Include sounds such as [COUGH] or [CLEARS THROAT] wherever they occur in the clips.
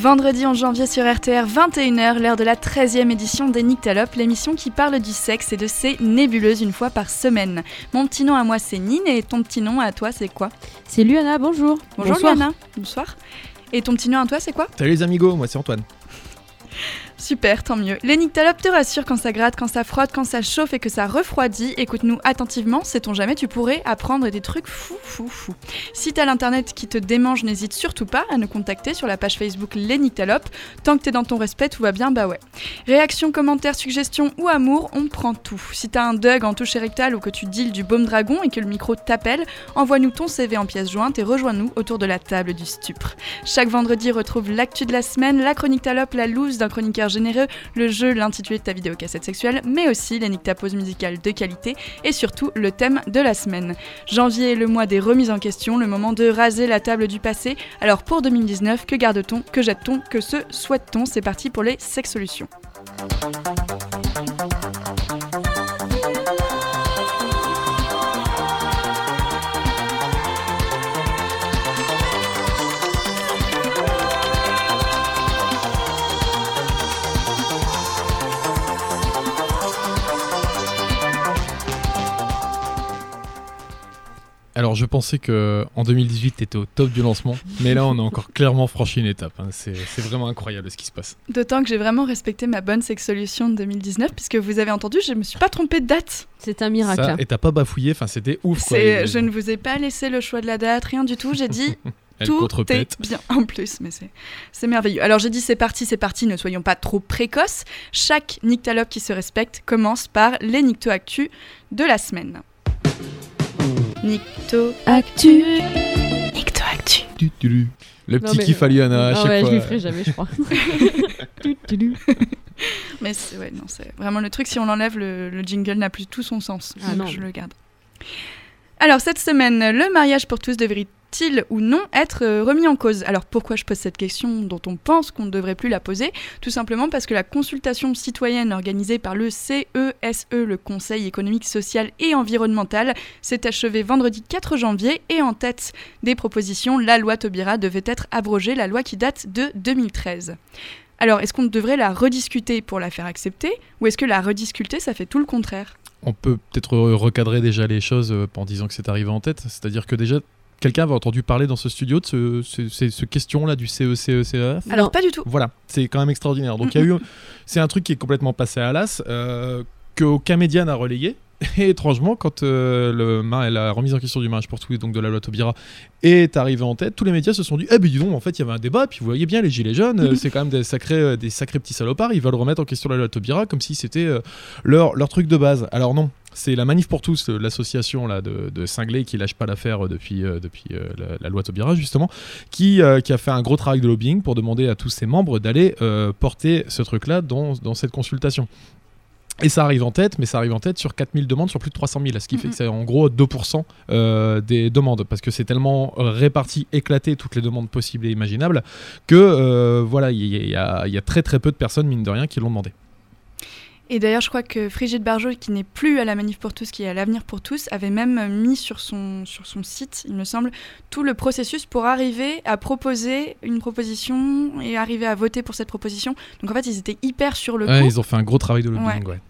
Vendredi 11 janvier sur RTR, 21h, l'heure de la 13e édition des Nyctalopes, l'émission qui parle du sexe et de ses nébuleuses une fois par semaine. Mon petit nom à moi c'est Nine et ton petit nom à toi c'est quoi? C'est Luana, bonjour. Bonjour Bonsoir. Luana, bonsoir. Et ton petit nom à toi c'est quoi? Salut les amigos, moi c'est Antoine. [LAUGHS] Super, tant mieux. Les nyctalopes te rassurent quand ça gratte, quand ça frotte, quand ça chauffe et que ça refroidit. Écoute-nous attentivement, sait-on jamais, tu pourrais apprendre des trucs fou fou fou. Si t'as l'internet qui te démange, n'hésite surtout pas à nous contacter sur la page Facebook Les Nyctalopes. Tant que t'es dans ton respect, tout va bien, bah ouais. Réactions, commentaires, suggestions ou amour, on prend tout. Si t'as un Doug en touche rectale ou que tu deals du baume dragon et que le micro t'appelle, envoie-nous ton CV en pièce jointe et rejoins-nous autour de la table du stupre. Chaque vendredi, retrouve l'actu de la semaine, la chronique talope, la loose d'un chroniqueur généreux, le jeu, l'intitulé de ta vidéo cassette sexuelle, mais aussi les pause musicale de qualité et surtout le thème de la semaine. Janvier est le mois des remises en question, le moment de raser la table du passé. Alors pour 2019, que garde-t-on, que jette-t-on, que se souhaite-t-on? C'est parti pour les sex solutions. Alors je pensais que en 2018 t'étais au top du lancement, mais là on a encore clairement franchi une étape. hein. C'est c'est vraiment incroyable ce qui se passe. D'autant que j'ai vraiment respecté ma bonne sex solution de 2019, puisque vous avez entendu, je me suis pas trompée de date. C'est un miracle. Ça, et t'as pas bafouillé, enfin c'était ouf quoi. C'est- je ne vous ai pas laissé le choix de la date, rien du tout. J'ai dit [LAUGHS] Elle tout est bien en plus, mais c'est c'est merveilleux. Alors j'ai dit c'est parti, c'est parti, ne soyons pas trop précoces. Chaque nyctalope qui se respecte commence par les nycto actus de la semaine. Nycto Actu. Nycto actu. Tu, tu, tu. Le petit mais- kiff à Liana à chaque ouais, fois. je le ferai jamais, je crois. [LAUGHS] Mais c'est ouais, non, c'est vraiment le truc. Si on l'enlève, le, le jingle n'a plus tout son sens. Ah donc non. je le garde. Alors cette semaine, le mariage pour tous devrait-il ou non être euh, remis en cause? Alors pourquoi je pose cette question dont on pense qu'on ne devrait plus la poser? Tout simplement parce que la consultation citoyenne organisée par le CESE, le Conseil économique, social et environnemental, s'est achevée vendredi 4 janvier et en tête des propositions, la loi Taubira devait être abrogée, la loi qui date de 2013. Alors, est-ce qu'on devrait la rediscuter pour la faire accepter? Ou est-ce que la rediscuter, ça fait tout le contraire? On peut peut-être re- recadrer déjà les choses euh, en disant que c'est arrivé en tête. C'est-à-dire que déjà quelqu'un avait entendu parler dans ce studio de ce, ce, ce- ce question là du CECECEF. Alors, pas du tout. Voilà, c'est quand même extraordinaire. Donc il y a eu, [LAUGHS] c'est un truc qui est complètement passé à l'as, euh, qu'aucun média n'a relayé. Et étrangement, quand euh, le, la remise en question du mariage pour tous, donc de la loi Taubira, est arrivée en tête, tous les médias se sont dit Eh ben dis donc, en fait, il y avait un débat, puis vous voyez bien, les gilets jaunes, euh, [LAUGHS] c'est quand même des sacrés, euh, des sacrés petits salopards, ils veulent remettre en question la loi Taubira comme si c'était leur, leur truc de base. Alors non, c'est la Manif pour tous, l'association là de, de cinglés qui lâche pas l'affaire depuis, euh, depuis euh, la, la loi Taubira, justement, qui, euh, qui a fait un gros travail de lobbying pour demander à tous ses membres d'aller porter ce truc-là dans, dans cette consultation. Et ça arrive en tête, mais ça arrive en tête sur 4000 demandes sur plus de 300 000, ce qui fait que c'est en gros 2% euh, des demandes, parce que c'est tellement réparti, éclaté, toutes les demandes possibles et imaginables, que euh, voilà, y, y il y a très très peu de personnes, mine de rien, qui l'ont demandé. Et d'ailleurs, je crois que Frigide Barjot, qui n'est plus à la Manif pour tous, qui est à l'Avenir pour tous, avait même mis sur son, sur son site, il me semble, tout le processus pour arriver à proposer une proposition et arriver à voter pour cette proposition. Donc en fait, ils étaient hyper sur le Ouais, coup. ils ont fait un gros travail de lobbying, ouais.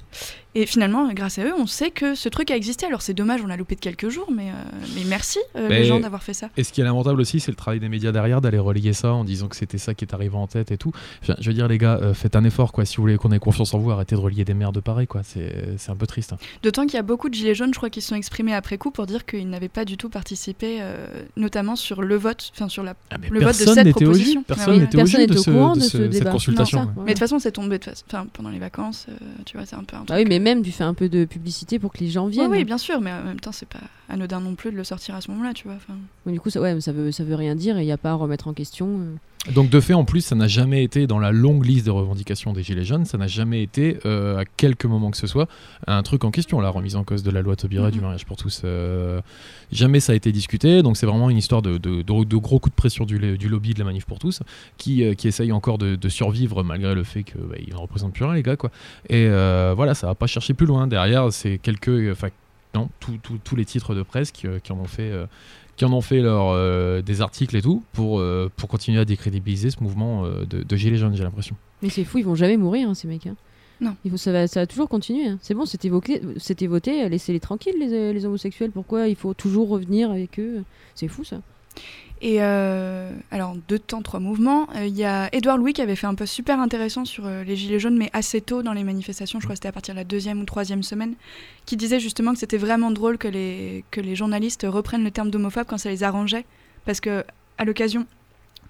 Et finalement, grâce à eux, on sait que ce truc a existé. Alors c'est dommage, on l'a loupé de quelques jours, mais, euh, mais merci euh, Mais- les gens d'avoir fait ça. Et ce qui est lamentable aussi, c'est le travail des médias derrière, d'aller relayer ça en disant que c'était ça qui est arrivé en tête et tout. Enfin, je veux dire, les gars, euh, faites un effort, quoi. Si vous voulez qu'on ait confiance en vous, arrêtez de relier des merdes pareilles, quoi. C'est un peu triste. hein. D'autant qu'il y a beaucoup de gilets jaunes, je crois, qui se sont exprimés après coup pour dire qu'ils n'avaient pas du tout participé, euh, notamment sur le vote, enfin sur la Ah, Le vote de cette proposition. Ah Personne oui. n'était au de, ce- courant de de ce- ce cette débat. consultation. Non, ça, ouais. ouais. Mais de toute façon, c'est tombé de fa- enfin, pendant les vacances, euh, tu vois, c'est un peu un truc. Ah oui, mais même, tu fais un peu de publicité pour que les gens viennent. oui, bien sûr, mais en même temps, c'est pas anodin non plus de le sortir à ce moment-là, tu vois. enfin. Du coup, ça, ouais, ça, veut, ça veut rien dire et il n'y a pas à remettre en question. Donc de fait, en plus, ça n'a jamais été dans la longue liste de revendications des Gilets jaunes, ça n'a jamais été, euh, à quelque moment que ce soit, un truc en question, la remise en cause de la loi Taubira et du Mhm. mariage pour tous. euh, jamais ça a été discuté, donc c'est vraiment une histoire de, de- de- de gros coups de pression du, du lobby de la manif pour tous, qui, euh, qui essaye encore de, survivre malgré le fait qu'ils ne représentent plus rien, les gars. Quoi. Et voilà, ça va pas chercher plus loin. Derrière, c'est quelques... Enfin, non, tous les titres de presse qui, qui en ont fait... qui en ont fait leur, euh, des articles et tout pour, euh, pour continuer à décrédibiliser ce mouvement euh, de, de gilets jaunes, j'ai l'impression. Mais c'est fou, ils vont jamais mourir, hein, ces mecs. hein. Non. Il faut, ça, va, ça va toujours continuer. hein. C'est bon, c'était voté, c'était voté, laissez-les tranquilles, les, les homosexuels. Pourquoi il faut toujours revenir avec eux? C'est fou, ça. Et euh, alors, deux temps, trois mouvements. Euh, Il y a Edouard Louis qui avait fait un post super intéressant sur euh, les Gilets jaunes, mais assez tôt dans les manifestations, je crois que c'était à partir de la deuxième ou troisième semaine, qui disait justement que c'était vraiment drôle que les, que les journalistes reprennent le terme d'homophobe quand ça les arrangeait, parce que à l'occasion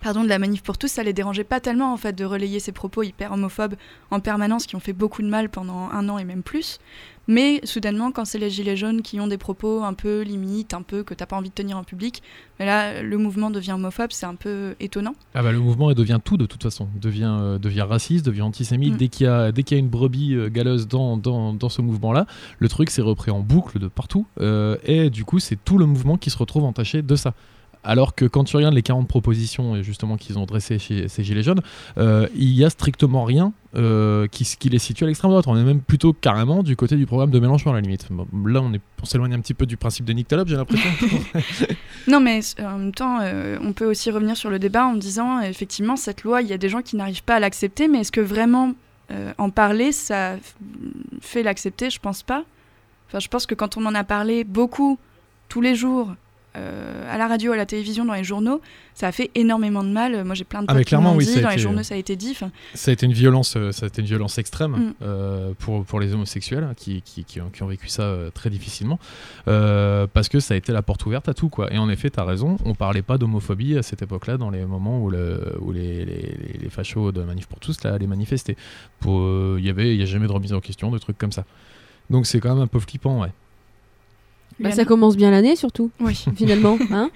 pardon, de la manif pour tous, ça les dérangeait pas tellement en fait de relayer ces propos hyper homophobes en permanence qui ont fait beaucoup de mal pendant un an et même plus. Mais soudainement, quand c'est les gilets jaunes qui ont des propos un peu limites, un peu que t'as pas envie de tenir en public, mais là le mouvement devient homophobe, c'est un peu étonnant. Ah bah le mouvement il devient tout de toute façon, devient, euh, devient raciste, devient antisémite. Mm. Dès qu'il y, a- dès qu'il y a une brebis euh, galeuse dans, dans, dans ce mouvement-là, le truc s'est repris en boucle de partout. euh, et du coup, c'est tout le mouvement qui se retrouve entaché de ça. Alors que quand tu regardes les 40 propositions justement qu'ils ont dressées chez ces Gilets jaunes, euh, il y a strictement rien euh, qui, les situe à l'extrême droite. On est même plutôt carrément du côté du programme de Mélenchon à la limite. Là, on s'éloigne un petit peu du principe de Nick Taleb, j'ai l'impression. [LAUGHS] Non, mais en même temps, euh, on peut aussi revenir sur le débat en disant, effectivement, cette loi, il y a des gens qui n'arrivent pas à l'accepter, mais est-ce que vraiment en parler, ça fait l'accepter? Je pense pas. Enfin, je pense que quand on en a parlé beaucoup, tous les jours, euh, à la radio, à la télévision, dans les journaux, ça a fait énormément de mal. Moi, j'ai plein de Ah, potes qui oui, dit, dans les journaux, ça a été dit. Enfin, Ça a été une violence, euh, ça a été une violence extrême Mm. euh, pour, pour les homosexuels hein, qui, qui, qui ont, qui ont vécu ça euh, très difficilement parce que ça a été la porte ouverte à tout quoi. Et en effet, tu as raison, on parlait pas d'homophobie à cette époque-là dans les moments où, le, où les, les, les, les fachos de Manif pour tous là, allaient manifester. Il y avait, il y a jamais de remise en question, de trucs comme ça. Donc c'est quand même un peu flippant, ouais. Bah, ça commence bien l'année, surtout, Oui, finalement. [LAUGHS] Hein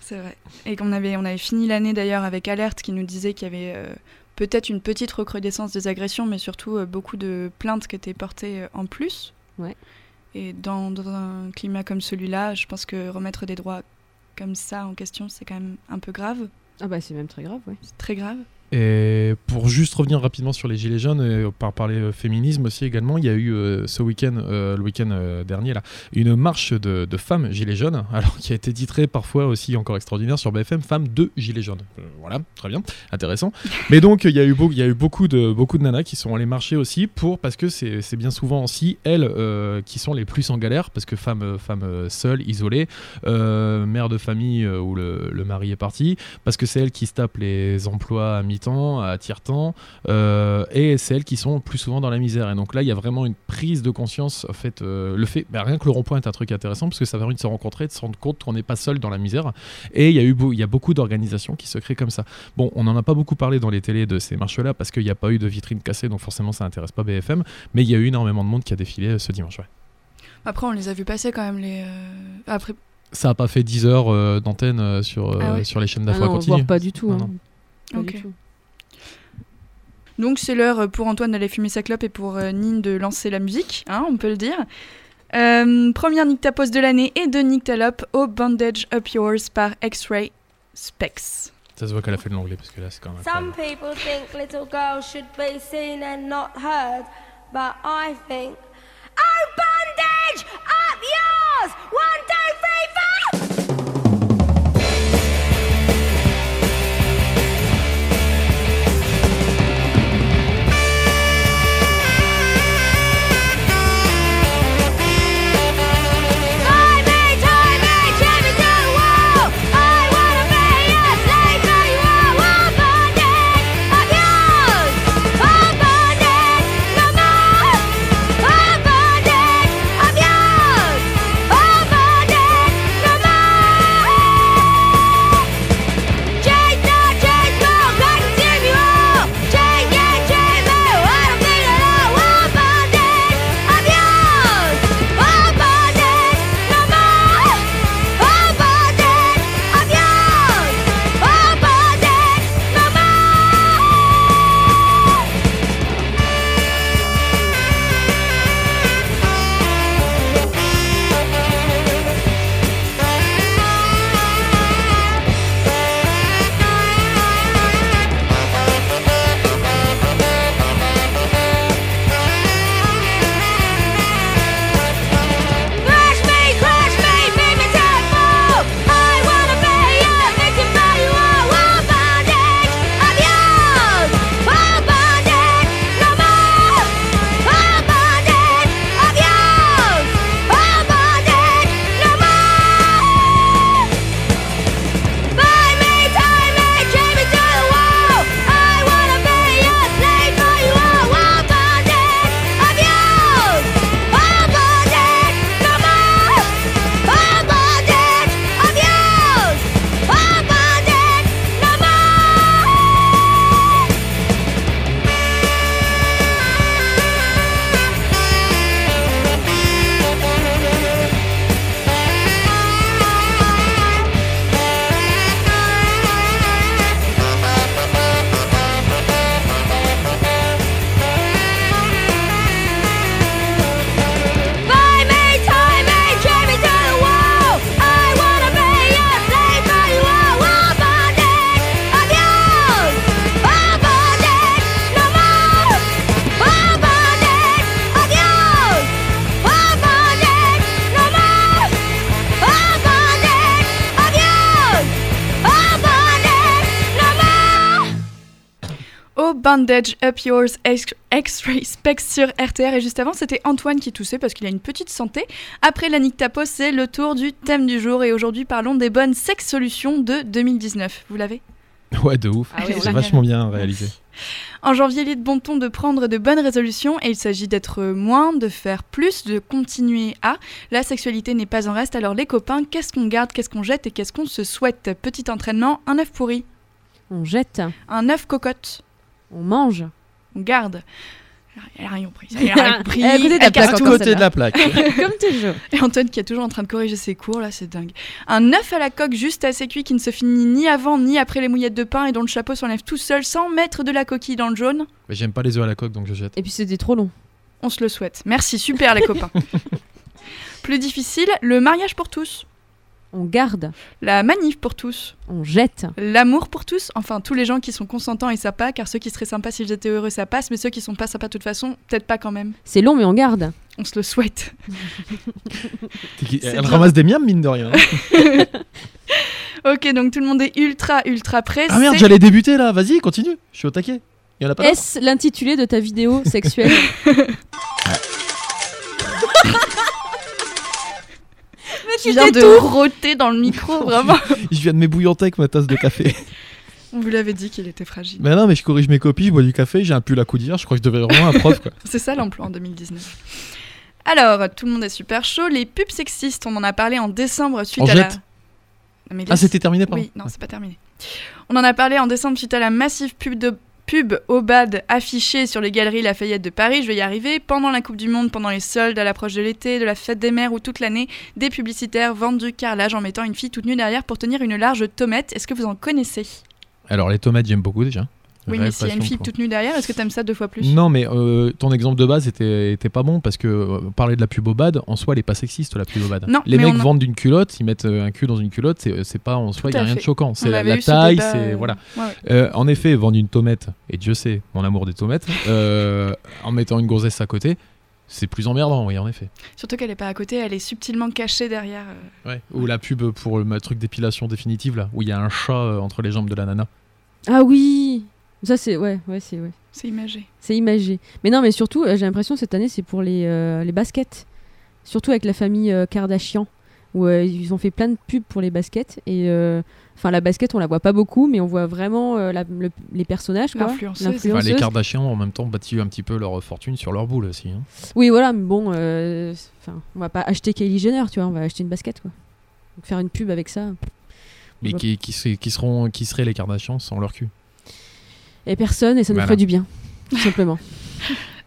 c'est vrai. Et qu'on avait, on avait fini l'année d'ailleurs avec Alerte qui nous disait qu'il y avait euh, peut-être une petite recrudescence des agressions, mais surtout euh, beaucoup de plaintes qui étaient portées euh, en plus. Ouais. Et dans, dans un climat comme celui-là, je pense que remettre des droits comme ça en question, c'est quand même un peu grave. ah bah c'est même très grave, ouais. C'est très grave. Et juste revenir rapidement sur les gilets jaunes, et par parler euh, féminisme aussi également, il y a eu euh, ce week-end, euh, le week-end euh, dernier là, une marche de, de femmes gilets jaunes, [LAUGHS] alors qui a été titrée parfois aussi encore extraordinaire sur BFM, femmes de gilets jaunes. Euh, voilà, très bien, intéressant. [LAUGHS] Mais donc il y a eu, il y a eu beaucoup de beaucoup de nanas qui sont allées marcher aussi pour parce que c'est c'est bien souvent aussi elles euh, qui sont les plus en galère parce que femmes euh, femmes euh, seules, isolées, euh, mères de famille euh, où le, le mari est parti, parce que c'est elles qui se tapent les emplois à mi-temps, à tiers-temps, euh, et c'est elles qui sont plus souvent dans la misère. Et donc là, il y a vraiment une prise de conscience. En fait, euh, le fait, bah, rien que le rond-point est un truc intéressant parce que ça permet de se rencontrer, de se rendre compte qu'on n'est pas seul dans la misère. Et il y a eu, il y a beaucoup d'organisations qui se créent comme ça. Bon, on n'en a pas beaucoup parlé dans les télés de ces marches-là parce qu'il n'y a pas eu de vitrine cassée, donc forcément ça n'intéresse pas BFM. Mais il y a eu énormément de monde qui a défilé euh, ce dimanche. ouais. Après, on les a vus passer quand même. Les, euh, Après, Ça n'a pas fait 10 heures euh, d'antenne euh, sur, euh, Ah ouais. sur les chaînes Ah d'infos non, continue. voire pas du tout. Non, hein. non. Pas Ok. du tout. Donc c'est l'heure pour Antoine d'aller fumer sa clope et pour euh, Nine de lancer la musique, hein, on peut le dire. Euh, première Nick Tapos de l'année et de Nick Talop au Bandage Up Yours par X-Ray Specs. Ça se voit qu'elle a fait de l'anglais parce que là c'est quand même. Some people think little girls should be seen and not heard, but I think, oh, bondage, up yours! One, Bandage Up Yours X-Ray Specs sur RTR. Et juste avant, c'était Antoine qui toussait parce qu'il a une petite santé. Après la Nick Tapo, c'est le tour du thème du jour. Et aujourd'hui, parlons des bonnes sex solutions de 2019. Vous l'avez? Ouais, de ouf. Ah c'est vachement bien réalisé. En janvier, il est de bon ton de prendre de bonnes résolutions et il s'agit d'être moins, de faire plus, de continuer à. La sexualité n'est pas en reste, alors les copains, qu'est-ce qu'on garde, qu'est-ce qu'on jette et qu'est-ce qu'on se souhaite? Petit entraînement, un œuf pourri, On jette, un œuf cocotte, on mange. on garde. Elle a rien compris. Elle a [LAUGHS] rien. Elle écouté ta Elle casse À côté de la plaque. [LAUGHS] Comme toujours. Et Antoine qui est toujours en train de corriger ses cours, là, c'est dingue. Un œuf à la coque juste assez cuit qui ne se finit ni avant ni après les mouillettes de pain et dont le chapeau s'enlève tout seul sans mettre de la coquille dans le jaune. Mais j'aime pas les œufs à la coque donc je jette. Et puis c'était trop long. On se le souhaite. Merci, super les copains. [LAUGHS] Plus difficile, le mariage pour tous, On garde, la manif pour tous, on jette. l'amour pour tous, enfin tous les gens qui sont consentants et sympas, car ceux qui seraient sympas s'ils étaient heureux ça passe, mais ceux qui sont pas sympas de toute façon, peut-être pas quand même. C'est long, mais on garde. On se le souhaite. [LAUGHS] Elle bien. ramasse des miams mine de rien. [LAUGHS] Ok, donc tout le monde est ultra ultra prêt. ah merde, j'allais débuter là. Vas-y, continue. Je suis au taquet. Il y en a pas. d'autres Est-ce l'intitulé de ta vidéo sexuelle? [LAUGHS] Mais Tu viens de rôter dans le micro, [LAUGHS] vraiment. Je viens de m'ébouillanter avec ma tasse de café. On vous l'avait dit qu'il était fragile. mais non, mais je corrige mes copies, je bois du café, j'ai un pull à coudir. Je crois que je devais vraiment un prof quoi. [LAUGHS] C'est ça l'emploi en 2019. Alors, tout le monde est super chaud. Les pubs sexistes, on en a parlé en décembre suite On à la. jette Non, mais Ah, c'était terminé, pardon. Oui, non, c'est pas terminé. On en a parlé en décembre suite à la massive pub de pub au bad affichée sur les galeries Lafayette de Paris, je vais y arriver, pendant la Coupe du Monde, pendant les soldes, à l'approche de l'été, de la fête des mères ou toute l'année, des publicitaires vendent du carrelage en mettant une fille toute nue derrière pour tenir une large tomate. Est-ce que vous en connaissez? Alors, les tomates, j'aime beaucoup déjà. Oui, mais s'il y a une fille toute nue derrière, est-ce que t'aimes ça deux fois plus? Non, mais euh, ton exemple de base était, était pas bon parce que euh, parler de la pub au bad, en soi, elle est pas sexiste la pub au bad. Non, les mais mecs on vendent une culotte, ils mettent euh, un cul dans une culotte, c'est pas en soi, il Tout y a rien fait. de choquant. On C'est la, ce taille, c'est voilà. ouais, ouais. Euh, en effet, vendre une tomate, et Dieu sait mon amour des tomates, [LAUGHS] euh, en mettant une grossesse à côté, c'est plus emmerdant, oui, en effet. Surtout qu'elle est pas à côté, elle est subtilement cachée derrière. euh. Ou la pub pour le truc d'épilation définitive, là, où il y a un chat euh, entre les jambes de la nana. Ah oui Ça, c'est. Ouais, ouais, c'est. Ouais. C'est imagé. C'est imagé. Mais non, mais surtout, euh, j'ai l'impression cette année, c'est pour les, euh, les baskets. Surtout avec la famille euh, Kardashian, où euh, ils ont fait plein de pubs pour les baskets. Et euh, enfin, la basket, on la voit pas beaucoup, mais on voit vraiment euh, la- le- les personnages. quoi. L'influenceuse. Enfin, les. Kardashians, en même temps, bâti un petit peu leur fortune sur leur boule aussi. hein. Oui, voilà, mais bon, euh, enfin, on va pas acheter Kylie Jenner, tu vois, on va acheter une basket, quoi. Donc, faire une pub avec ça. Mais qui, qui seront, qui seraient les Kardashians sans leur cul? Et personne, et ça nous Voilà. ferait du bien, tout simplement. [LAUGHS]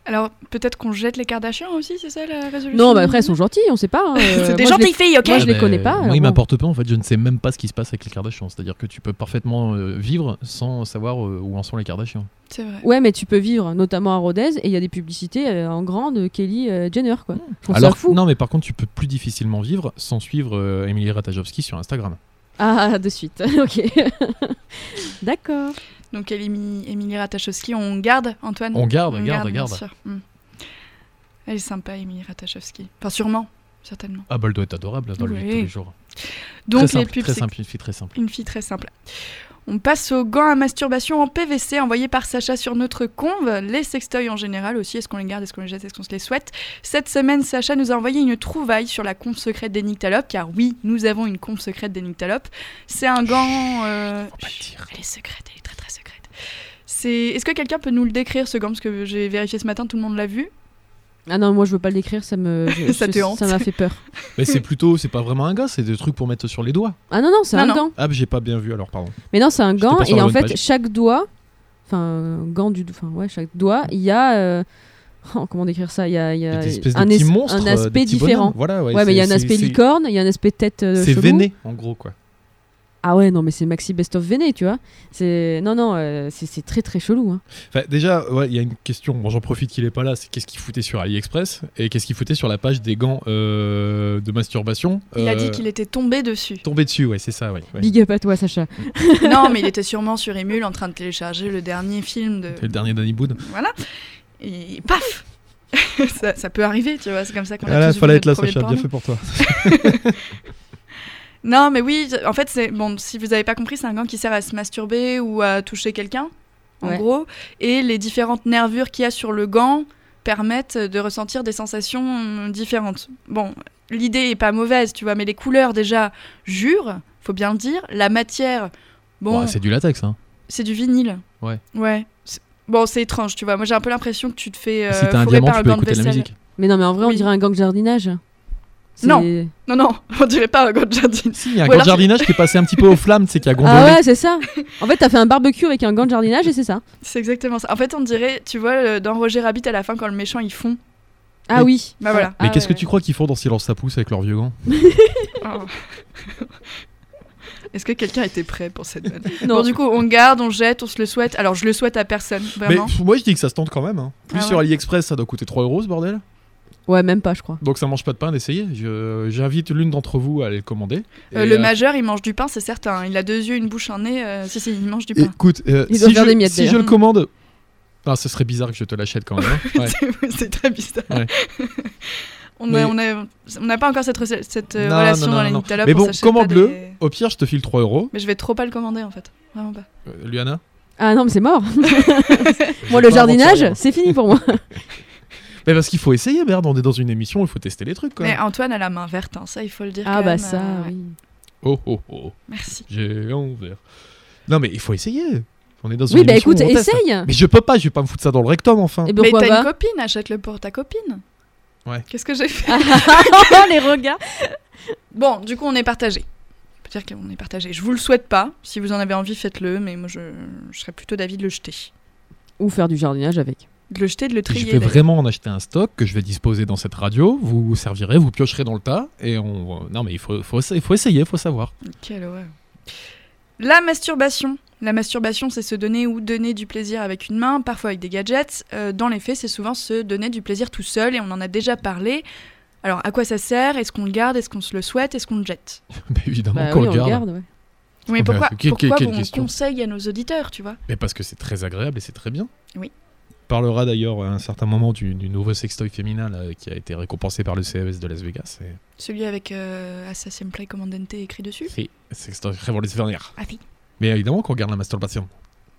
Alors, peut-être qu'on jette les Kardashians aussi, c'est ça la résolution non, bah après, elles sont gentilles, on sait pas. hein, [LAUGHS] euh, C'est des moi, je les- gentilles filles, ok Moi, je les connais pas, Moi, il bon. m'importe peu. En fait, je ne sais même pas ce qui se passe avec les Kardashians. C'est-à-dire que tu peux parfaitement euh, vivre sans savoir euh, où en sont les Kardashians. C'est vrai. Ouais, mais tu peux vivre, notamment à Rodez, et il y a des publicités euh, en grand de Kelly euh, Jenner, quoi. Alors, fou. non, mais par contre, tu peux plus difficilement vivre sans suivre euh, Emily Ratajkowski sur Instagram. Ah, de suite, [LAUGHS] ok. D'accord. Donc, Émilie Émilie Ratajkowski, on garde, Antoine On garde, On garde, garde. sûr. Hmm. Elle est sympa, Émilie Ratajkowski. Enfin, sûrement, certainement. Ah, bah, elle doit être adorable dans le Oui. tous les jours. Donc, très simple, les pubs, très simple, une fille très simple. une fille très simple. On passe aux gants à masturbation en PVC envoyés par Sacha sur notre conve. Les sextoys en général aussi, est-ce qu'on les garde, est-ce qu'on les jette, est-ce qu'on se les souhaite? Cette semaine, Sacha nous a envoyé une trouvaille sur la conve secrète des Nyctalopes, car oui, nous avons une conve secrète des Nyctalopes. C'est un gant... euh, chut. Elle est secrète, elle est très très secrète. C'est... Est-ce que quelqu'un peut nous le décrire ce gant? Parce que j'ai vérifié ce matin, tout le monde l'a vu. Ah non, moi je veux pas le décrire, ça me. je- [LAUGHS] Ça je- te hante. Ça m'a fait peur. Mais c'est plutôt, c'est pas vraiment un gars, c'est des trucs pour mettre sur les doigts. Ah non, non, c'est un non. gant. Ah, j'ai pas bien vu alors, pardon. Mais non, c'est un gant, et en fait, page. chaque doigt, enfin, gant du. Enfin, ouais, chaque doigt, il y a. euh, oh, comment décrire ça? Il y a, il y a un, petits es- monstres. un euh, aspect différent. Voilà, ouais. Ouais, mais il y a un aspect licorne, il y a un aspect tête. euh, C'est véné, en gros, quoi. Ah ouais, non, mais c'est Maxi Best of Véné, tu vois. C'est non, non, euh, c'est c'est très très chelou. Hein. Enfin, déjà, ouais, il y a une question. Bon, j'en profite qu'il est pas là. C'est qu'est-ce qu'il foutait sur AliExpress et qu'est-ce qu'il foutait sur la page des gants euh, de masturbation. Il a euh, dit qu'il était tombé dessus. tombé dessus. Ouais, c'est ça. Ouais. ouais. Big up à toi, Sacha. [LAUGHS] non, mais il était sûrement sur Emule en train de télécharger le dernier film de... Le dernier Danny Boone. Voilà. Et paf [LAUGHS] ça, ça peut arriver, tu vois, c'est comme ça qu'on a Voilà, tous vu fallait être là, Sacha. Bien fait pour toi. [LAUGHS] Non, mais oui, en fait, c'est bon. Si vous avez pas compris, c'est un gant qui sert à se masturber ou à toucher quelqu'un. en Ouais. gros, et les différentes nervures qu'il y a sur le gant permettent de ressentir des sensations différentes. Bon, l'idée est pas mauvaise, tu vois, mais les couleurs déjà jurent, faut bien le dire. La matière, bon, Ouais, c'est du latex, hein. c'est du vinyle. Ouais. Ouais. C'est- Bon, c'est étrange, tu vois. Moi, j'ai un peu l'impression que tu te fais. euh, si t'as un fourrer diamant, par tu un peux gant de écouter la musique. Mais non, mais en vrai, on dirait un gang de jardinage. Non. Non, non, [LAUGHS] on dirait pas un gant de jardin. Si, il y a un alors- jardinage qui est passé un petit peu aux flammes, c'est qu'il y a gondolé. Ah ouais, c'est ça. En fait, t'as fait un barbecue avec un gant de jardinage et c'est ça. C'est exactement ça. En fait, on dirait, tu vois, euh, dans Roger Rabbit à la fin, quand le méchant il fond. Ah Mais- oui. Bah voilà. Mais Ah qu'est-ce ouais, que tu crois qu'ils font dans Silence ça pousse avec leurs vieux gants [LAUGHS] Oh. [LAUGHS] Est-ce que quelqu'un était prêt pour cette vanne Non. Bon, du coup, on garde, on jette, on se le souhaite. Alors, je le souhaite à personne, Mais vraiment. pff, moi je dis que ça se tente quand même. hein. Plus Ah sur ouais. AliExpress, ça doit coûter 3 euros ce bordel. Ouais, même pas, je crois. Donc ça mange pas de pain d'essayer. Je- J'invite l'une d'entre vous à aller le commander. Euh, le euh, majeur, il mange du pain, c'est certain. Il a deux yeux, une bouche, un nez. euh, si, si, il mange du pain. Écoute, euh, si, je, des miettes, si je d'ailleurs. le commande. Ah, ce serait bizarre que je te l'achète quand même. hein. [LAUGHS] Ouais. [LAUGHS] c'est très bizarre. Ouais. [LAUGHS] on Mais- n'a on a, on n'a pas encore cette, cette Non, relation non, non, dans les Mais on bon, commande-le. des- Au pire, je te file 3 euros. Mais je vais trop pas le commander en fait. Vraiment pas. Euh, Luana Ah non, mais c'est mort. Moi, le jardinage, c'est fini pour moi. Mais parce qu'il faut essayer, merde. On est dans une émission, il faut tester les trucs. Quoi. Mais Antoine a la main verte, hein, ça il faut le dire. Ah quand bah même, ça, euh, oui. Oh, oh, oh. Merci. J'ai envers. Non, mais il faut essayer. On est dans une Oui, bah émission écoute, où on teste. essaye. Mais je peux pas, je vais pas me foutre ça dans le rectum enfin. Et Mais t'as une copine, achète-le pour ta copine. Ouais. Qu'est-ce que j'ai fait Ah, [LAUGHS] les regards. Bon, du coup, on est partagé. On peut dire qu'on est partagé. Je vous le souhaite pas. Si vous en avez envie, faites-le. Mais moi, je, je serais plutôt d'avis de le jeter. Ou faire du jardinage avec. De le jeter, de le Je trier. vais d'ailleurs. vraiment en acheter un stock que je vais disposer dans cette radio. Vous vous servirez, vous piocherez dans le tas et on. Non mais il faut, faut, il faut essayer, il faut savoir. Quelle horreur. La masturbation. La masturbation, c'est se donner ou donner du plaisir avec une main, parfois avec des gadgets. Euh, dans les faits, c'est souvent se donner du plaisir tout seul, et on en a déjà parlé. Alors, à quoi ça sert? Est-ce qu'on le garde? Est-ce qu'on se le souhaite? Est-ce qu'on le jette? Mais [LAUGHS] évidemment Bah qu'on oui, le on le garde. garde, ouais. Oui, Mais pourquoi, quelle- pourquoi quelle on question. conseille à nos auditeurs, tu vois? Mais parce que c'est très agréable et c'est très bien. Oui. On parlera d'ailleurs à un certain moment du, du nouveau sextoy féminin là, qui a été récompensé par le CES de Las Vegas. Et... Celui avec euh, Assassin's Play Commandante écrit dessus Si, sextoy révolutionnaire. Ah oui. Mais évidemment qu'on regarde la masturbation.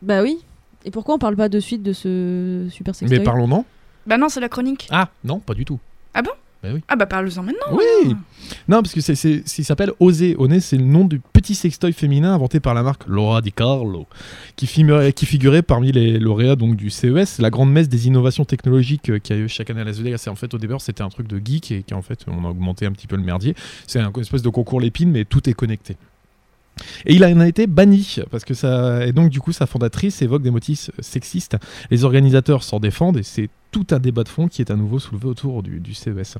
Bah oui. Et pourquoi on parle pas de suite de ce super sextoy? Mais parlons-en. Bah non, c'est la chronique. Ah non, pas du tout. Ah bah parle-en maintenant. Oui Non, parce que c'est, c'est, il s'appelle Oser. Oser, c'est le nom du petit sextoy féminin inventé par la marque Laura Di Carlo, qui, figurait, qui figurait parmi les lauréats donc, du CES, la grande messe des innovations technologiques euh, qu'il y a eu chaque année à Las Vegas. Et en fait, au départ, c'était un truc de geek et qui en fait, on a augmenté un petit peu le merdier. C'est un une espèce de concours l'épine, mais tout est connecté. Et il en a été banni parce que ça et donc du coup sa fondatrice évoque des motifs sexistes. Les organisateurs s'en défendent et c'est tout un débat de fond qui est à nouveau soulevé autour du, du CES.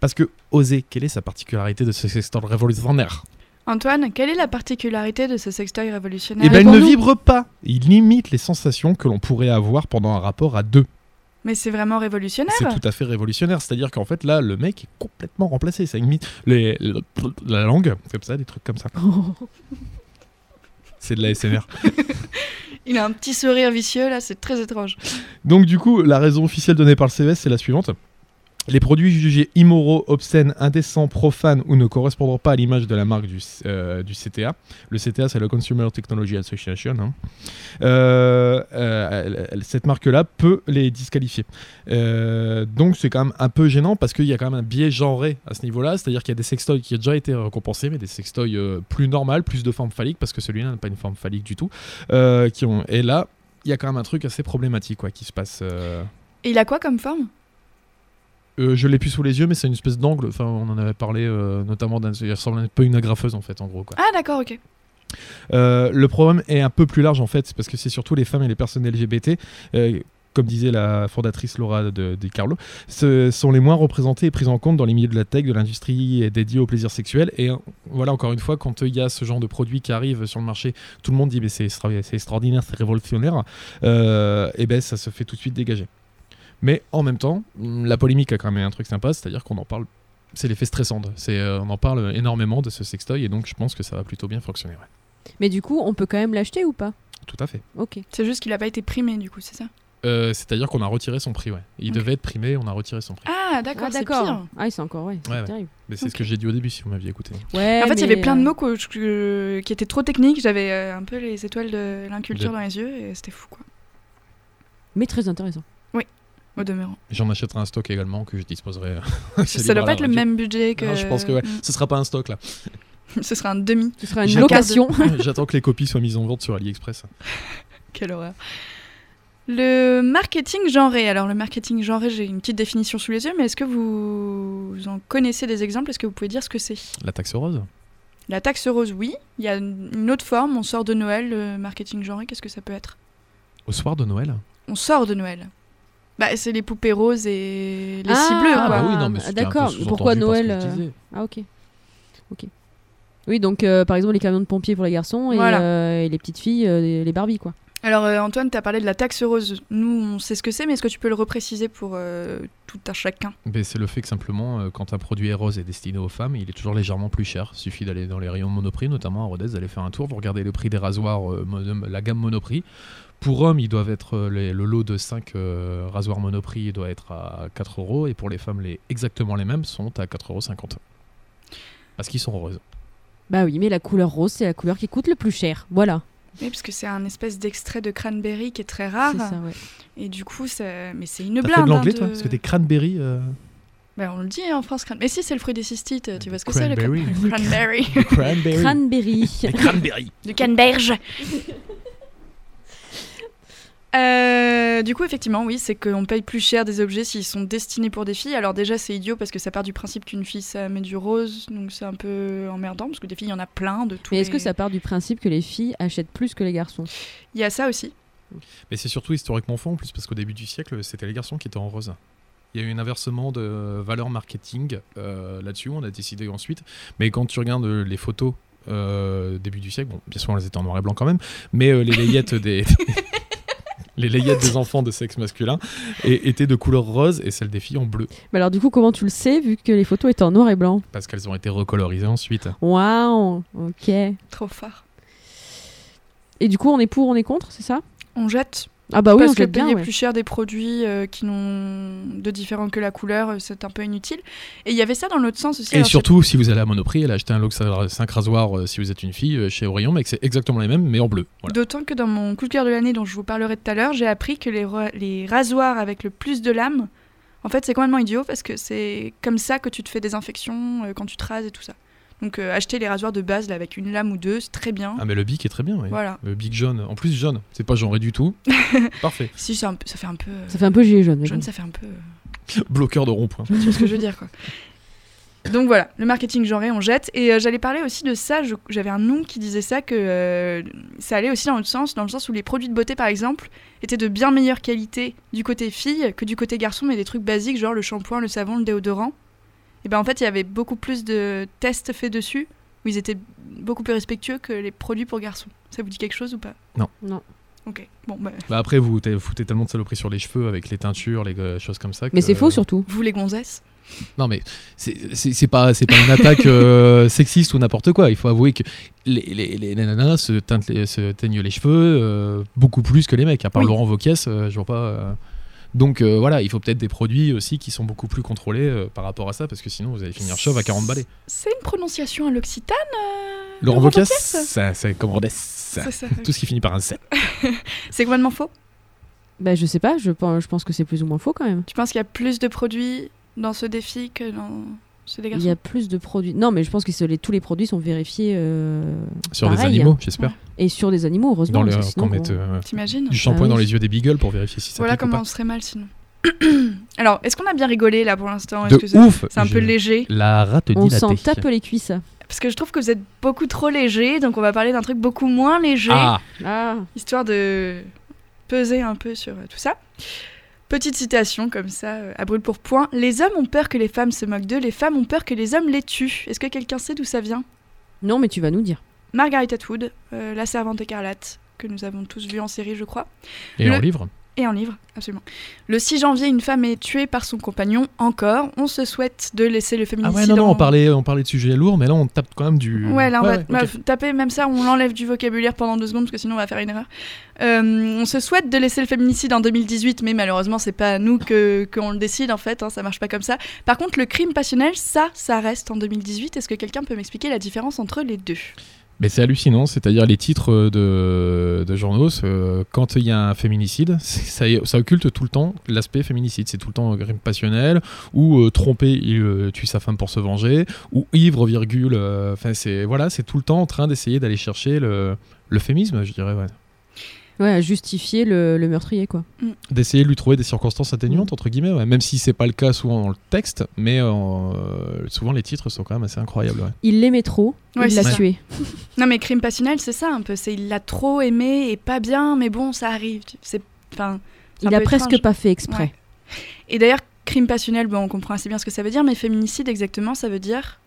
Parce que oser, quelle est sa particularité de ce sextoy révolutionnaire? Antoine, quelle est la particularité de ce sextoy révolutionnaire? Eh ben, il ne vibre pas. Il limite les sensations que l'on pourrait avoir pendant un rapport à deux. Mais c'est vraiment révolutionnaire. C'est tout à fait révolutionnaire. C'est-à-dire qu'en fait, là, le mec est complètement remplacé. Ça imite les, le- la langue, comme ça, des trucs comme ça. [LAUGHS] C'est de la SMR. Il a un petit sourire vicieux là, c'est très étrange. Donc du coup, la raison officielle donnée par le CES, c'est la suivante. Les produits jugés immoraux, obscènes, indécents, profanes ou ne correspondant pas à l'image de la marque du, euh, CTA. Le CTA, c'est le Consumer Technology Association. hein. Euh, euh, cette marque-là peut les disqualifier. Euh, donc c'est quand même un peu gênant parce qu'il y a quand même un biais genré à ce niveau-là. C'est-à-dire qu'il y a des sextoys qui ont déjà été récompensés, mais des sextoys euh, plus normales, plus de forme phallique, parce que celui-là n'a pas une forme phallique du tout. Euh, qui. Et là, il y a quand même un truc assez problématique quoi, qui se passe. euh, Et il a quoi comme forme? Euh, je l'ai plus sous les yeux, mais c'est une espèce d'angle. Enfin, on en avait parlé euh, notamment d'un. Il ressemble un peu à une agrafeuse en fait, en gros. Quoi. Ah d'accord, ok. Euh, le problème est un peu plus large en fait, parce que c'est surtout les femmes et les personnes LGBT. comme disait la fondatrice Laura de, de Carlo, ce sont les moins représentées et prises en compte dans les milieux de la tech, de l'industrie et dédiés au plaisir sexuel. Et euh, voilà, encore une fois, quand il y a ce genre de produit qui arrive sur le marché, tout le monde dit mais c'est extra- c'est extraordinaire, c'est révolutionnaire. Euh, et ben ça se fait tout de suite dégager. Mais en même temps, la polémique a quand même un truc sympa, c'est-à-dire qu'on en parle. C'est l'effet stressant. C'est, euh, on en parle énormément de ce sextoy et donc je pense que ça va plutôt bien fonctionner. ouais. Mais du coup, on peut quand même l'acheter ou pas? Tout à fait. Ok. C'est juste qu'il a pas été primé du coup, c'est ça? Euh, c'est-à-dire qu'on a retiré son prix, ouais. Il devait être primé, on a retiré son prix. Ah d'accord, Ah, c'est d'accord. Ah, c'est encore, ouais. c'est Ouais, ouais. terrible. Mais c'est ce que j'ai dit au début si vous m'aviez écouté. Ouais, En fait, il y avait plein de euh, mots que je- que- qui étaient trop techniques. J'avais euh, un peu les étoiles de l'inculture De- dans les yeux et c'était fou quoi. Mais très intéressant. Au demeurant. J'en achèterai un stock également que je disposerai. euh, [LAUGHS] Ça doit pas être le même budget que. Non, je pense que ouais. Mm. Ce sera pas un stock là. [LAUGHS] Ce sera un demi. Ce sera une location. [LAUGHS] J'attends que les copies soient mises en vente sur AliExpress. Quelle horreur. Le marketing genré. Alors, le marketing genré, j'ai une petite définition sous les yeux, mais est-ce que vous en connaissez des exemples? Est-ce que vous pouvez dire ce que c'est? La taxe rose La taxe rose, oui. Il y a une autre forme, on sort de Noël, le marketing genré, qu'est-ce que ça peut être? Au soir de Noël On sort de Noël. Bah, c'est les poupées roses et les Ah, bleues, ah, bah oui, non, mais peu d'accord. Pourquoi Noël, euh. Ah ok. Ok. Oui, donc euh, par exemple les camions de pompiers pour les garçons et, Voilà. euh, et les petites filles, euh, les, les Barbies quoi. Alors, euh, Antoine, tu as parlé de la taxe rose. Nous, on sait ce que c'est, mais est-ce que tu peux le repréciser pour euh, tout un chacun? Mais c'est le fait que simplement, euh, quand un produit est rose et destiné aux femmes, il est toujours légèrement plus cher. Il suffit d'aller dans les rayons de Monoprix, notamment à Rodez, d'aller faire un tour. Vous regardez le prix des rasoirs, euh, la gamme Monoprix. Pour hommes, ils doivent être les- le lot de 5 rasoirs Monoprix doit être à 4 euros. Et pour les femmes, les, exactement les mêmes sont à 4,50 euros. Parce qu'ils sont roses. Bah oui, mais la couleur rose c'est la couleur qui coûte le plus cher. Voilà. Oui, parce que c'est un espèce d'extrait de cranberry qui est très rare. C'est ça, ouais. Et du coup, ça... mais c'est une blinde. fait de l'anglais, hein, toi de- Parce que des cranberries. euh, Bah, on le dit hein, en France. cran- Mais si, c'est le fruit des cystites. Tu vois ce que c'est le Cranberry. cran- cranberry. Cranberry. Des cranberries. Du canneberge. [LAUGHS] Euh, du coup, effectivement, oui, c'est qu'on paye plus cher des objets s'ils sont destinés pour des filles. Alors déjà, c'est idiot parce que ça part du principe qu'une fille, ça met du rose, donc c'est un peu emmerdant parce que des filles, il y en a plein de tout. mais est-ce que ça part du principe que les filles achètent plus que les garçons? Il y a ça aussi. Mais c'est surtout historiquement faux en plus, parce qu'au début du siècle, c'était les garçons qui étaient en rose. Il y a eu un inversement de valeur marketing euh, là-dessus, on a décidé ensuite. Mais quand tu regardes euh, les photos euh, début du siècle, bon, bien sûr, elles étaient en noir et blanc quand même, mais euh, les layettes [LAUGHS] des. [LAUGHS] les layettes des enfants de sexe masculin et- étaient de couleur rose et celles des filles en bleu, Mais alors du coup, comment tu le sais vu que les photos étaient en noir et blanc parce qu'elles ont été recolorisées ensuite. Waouh Ok. Trop fort. Et du coup, on est pour, on est contre, c'est ça? On jette Ah bah oui, parce on que jette bien. payer ouais. plus cher des produits euh, qui n'ont de différent que la couleur, euh, c'est un peu inutile. Et il y avait ça dans l'autre sens aussi. Et surtout, si vous allez à Monoprix, elle a acheté un lot 5 rasoirs euh, si vous êtes une fille euh, chez Orion, mais que c'est exactement les mêmes, mais en bleu. Voilà. D'autant que dans mon coup de cœur de l'année dont je vous parlerai tout à l'heure, j'ai appris que les, les rasoirs avec le plus de lames, en fait, c'est complètement idiot parce que c'est comme ça que tu te fais des infections euh, quand tu te rases et tout ça. Donc, euh, acheter les rasoirs de base là, avec une lame ou deux, c'est très bien. Ah, mais le bic est très bien, oui. Voilà. Le bic jaune. En plus, jaune. C'est pas genré du tout. [LAUGHS] Parfait. Si, ça fait un peu. euh, Ça fait un peu gilet jaune. mais jaune, bon. ça fait un peu. euh, [LAUGHS] Bloqueur de rond-point. Tu vois ce que je veux dire, quoi. Donc voilà, le marketing genré, on jette. Et euh, j'allais parler aussi de ça, j'avais un nom qui disait ça, que euh, ça allait aussi dans l'autre sens, dans le sens où les produits de beauté, par exemple, étaient de bien meilleure qualité du côté fille que du côté garçon, mais des trucs basiques, genre le shampoing, le savon, le déodorant. Et ben en fait, il y avait beaucoup plus de tests faits dessus, où ils étaient beaucoup plus respectueux que les produits pour garçons. Ça vous dit quelque chose ou pas? Non. Non. Ok, bon, bah, Bah après, vous vous foutez tellement de saloperies sur les cheveux avec les teintures, les euh, choses comme ça. Mais c'est faux surtout. vous les gonzesses? Non, mais c'est- pas, c'est pas une attaque euh, [LAUGHS] sexiste ou n'importe quoi. Il faut avouer que les, les, les nanas se, teintent les- se teignent les cheveux euh, beaucoup plus que les mecs. À part Oui. Laurent Wauquiez, euh, je vois pas. Donc euh, voilà, il faut peut-être des produits aussi qui sont beaucoup plus contrôlés euh, par rapport à ça, parce que sinon vous allez finir chauve à 40 balais. C'est une prononciation à l'occitane euh, Laurent Wauquiez ça, c'est comme Rodez. ça. C'est ça. Tout ce qui finit par un 7. [LAUGHS] C'est complètement faux Bah je sais pas, je pense, je pense que c'est plus ou moins faux quand même. Tu penses qu'il y a plus de produits dans ce défi que dans des Il y a plus de produits. Non, mais je pense que les- tous les produits sont vérifiés euh, Sur des animaux, j'espère. Et sur des animaux, heureusement. Dans le, parce que sinon, mette euh, T'imagines du shampoing Ah dans les yeux des beagles pour vérifier si ça Voilà pique ou comment pas. on serait mal sinon. [CLEARS THROAT] Alors, est-ce qu'on a bien rigolé là pour l'instant? De Est-ce que c'est ouf c'est un peu léger? La rate on s'en tape les cuisses. Parce que je trouve que vous êtes beaucoup trop léger, donc on va parler d'un truc beaucoup moins léger, Ah Ah, histoire de peser un peu sur euh, tout ça. Petite citation comme ça, euh, à brûle pour point. Les hommes ont peur que les femmes se moquent d'eux, les femmes ont peur que les hommes les tuent. Est-ce que quelqu'un sait d'où ça vient? Non, mais tu vas nous dire. Margaret Atwood, euh, La Servante écarlate, que nous avons tous vu en série, je crois. Et Le- en livre Et en livre, absolument. Le 6 janvier, une femme est tuée par son compagnon. Encore, on se souhaite de laisser le Ah féminicide. ouais, non, non, en- on parlait, on parlait de sujets lourds, mais là on tape quand même du. Ouais, là, on va ouais, bah, taper même ça, on l'enlève du vocabulaire pendant deux secondes, parce que sinon on va faire une erreur. Euh, on se souhaite de laisser le féminicide en 2018, mais malheureusement, c'est pas à nous que qu'on le décide, en fait, hein, ça marche pas comme ça. Par contre, le crime passionnel, ça, ça reste en 2018. Est-ce que quelqu'un peut m'expliquer la différence entre les deux? Mais c'est hallucinant, c'est-à-dire les titres de, de journaux, euh, quand il y a un féminicide, [LAUGHS] ça, occulte tout le temps l'aspect féminicide. C'est tout le temps euh, crime passionnel, ou euh, trompé, il euh, tue sa femme pour se venger, ou ivre, virgule. euh, Enfin, c'est voilà, c'est tout le temps en train d'essayer d'aller chercher le, l'euphémisme, je dirais, ouais. Ouais, à justifier le, le meurtrier, quoi. D'essayer de lui trouver des circonstances atténuantes, entre guillemets, ouais. même si c'est pas le cas souvent dans le texte, mais euh, souvent les titres sont quand même assez incroyables. ouais. Il l'aimait trop, Ouais, il l'a tué. Non, mais crime passionnel, c'est ça un peu. C'est il l'a trop aimé et pas bien, mais bon, ça arrive. C'est enfin. Il a presque étrange. pas fait exprès. Ouais. Et d'ailleurs, crime passionnel, bon, on comprend assez bien ce que ça veut dire, mais féminicide, exactement, ça veut dire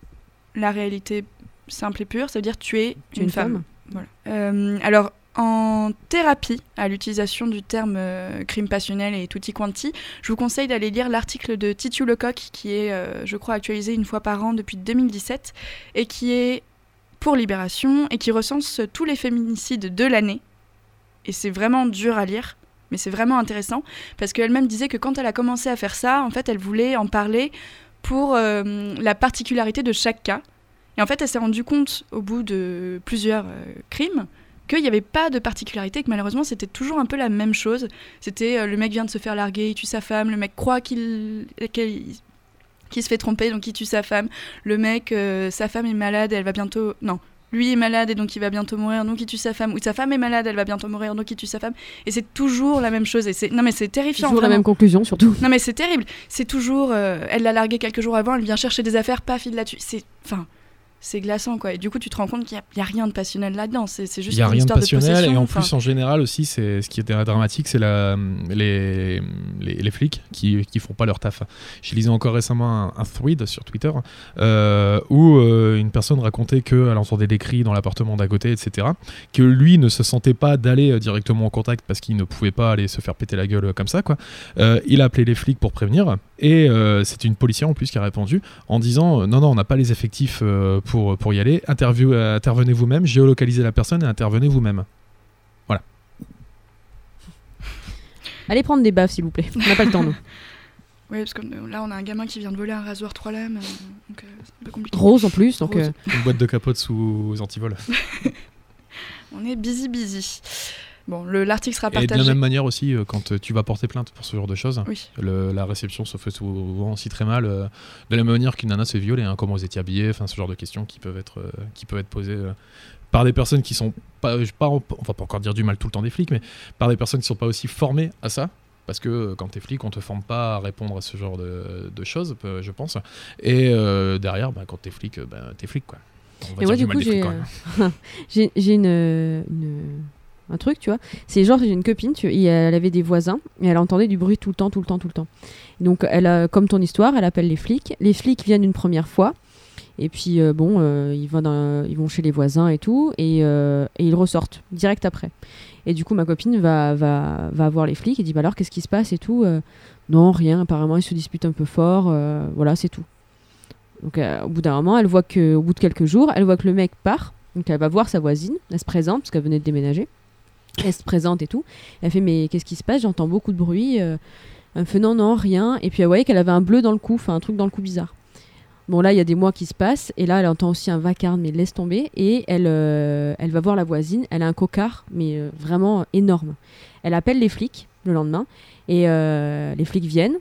la réalité simple et pure, ça veut dire tuer Tu une, une femme. femme Voilà. Euh, alors, en thérapie, à l'utilisation du terme euh, crime passionnel et tutti quanti, je vous conseille d'aller lire l'article de Titu Lecoq, qui est, euh, je crois, actualisé une fois par an depuis 2017, et qui est pour Libération, et qui recense tous les féminicides de l'année. Et c'est vraiment dur à lire, mais c'est vraiment intéressant, parce qu'elle-même disait que quand elle a commencé à faire ça, en fait, elle voulait en parler pour euh, la particularité de chaque cas. Et en fait, elle s'est rendue compte, au bout de plusieurs crimes, qu'il n'y avait pas de particularité, que malheureusement c'était toujours un peu la même chose. C'était euh, le mec vient de se faire larguer, il tue sa femme, le mec croit qu'il qu'il se fait tromper, donc il tue sa femme. Le mec, euh, sa femme est malade, elle va bientôt... Non, lui est malade et donc il va bientôt mourir, donc il tue sa femme. Ou sa femme est malade, elle va bientôt mourir, donc il tue sa femme. Et c'est toujours la même chose. Et c'est... Non mais c'est terrifiant. Toujours la même conclusion, surtout. Non mais c'est terrible. C'est toujours, euh, elle l'a largué quelques jours avant, elle vient chercher des affaires, paf, il la tue. C'est, enfin, c'est glaçant quoi. Et du coup, tu te rends compte qu'il n'y a, rien de passionnel là-dedans. C'est, c'est juste Il n'y a une rien de histoire de, passionnel et en plus en général aussi c'est ce qui est dramatique c'est la les, les, les flics qui, qui font pas leur taf. J'ai lisé encore récemment un, un thread sur Twitter euh, où euh, une personne racontait qu'elle entendait des cris dans l'appartement d'à côté etc. Que lui ne se sentait pas d'aller euh, directement en contact parce qu'il ne pouvait pas aller se faire péter la gueule comme ça quoi. Euh, il a appelé les flics pour prévenir et euh, c'est une policière en plus qui a répondu en disant euh, non non on n'a pas les effectifs euh, pour, pour y aller Interview, euh, intervenez vous-même géolocalisez la personne et intervenez vous-même Allez prendre des baffes, s'il vous plaît. On n'a pas le temps, nous. [LAUGHS] Oui, parce que là, on a un gamin qui vient de voler un rasoir trois lames, euh, donc euh, c'est un peu compliqué. Rose en plus, donc. Rose. euh, une boîte de capote sous antivols [LAUGHS] On est busy busy. Bon, le, l'article sera et de la partagé. même manière aussi euh, quand euh, tu vas porter plainte pour ce genre de choses Oui. le- la réception se fait souvent aussi très mal euh, de la même manière qu'une nana se fait violer hein, comment vous étiez habillé enfin ce genre de questions qui peuvent être euh, qui peuvent être posées euh, par des personnes qui sont pas, je- pas on va pas encore dire du mal tout le temps des flics mais par des personnes qui sont pas aussi formées à ça parce que quand t'es flic, on te forme pas à répondre à ce genre de, de choses, je pense. Et euh, derrière, bah, quand t'es flic, bah, t'es flic, quoi. On va Et dire moi, du coup, euh, [LAUGHS] j'ai une, une- un truc, tu vois. C'est genre, j'ai une copine, tu, elle avait des voisins, et elle entendait du bruit tout le temps, tout le temps, tout le temps. Donc, elle a, comme ton histoire, elle appelle les flics. Les flics viennent une première fois, et puis, euh, bon, euh, ils, vont ils vont chez les voisins et tout, et, euh, et ils ressortent direct après. Et du coup, ma copine va, va, va voir les flics et dit bah alors, qu'est-ce qui se passe et tout Non, rien, apparemment, ils se disputent un peu fort, voilà, c'est tout. Donc, au bout d'un moment, elle voit que, au bout de quelques jours, elle voit que le mec part. Donc, elle va voir sa voisine, elle se présente, parce qu'elle venait de déménager. Elle se présente et tout. Elle fait Mais qu'est-ce qui se passe? J'entends beaucoup de bruit. euh. Elle fait Non, non, rien. Et puis, elle voyait qu'elle avait un bleu dans le cou, enfin, un truc dans le cou bizarre. Bon, là, il y a des mois qui se passent, et là, elle entend aussi un vacarme, mais laisse tomber, et elle, euh, elle va voir la voisine, elle a un cocard, mais euh, vraiment énorme. Elle appelle les flics le lendemain, et euh, les flics viennent,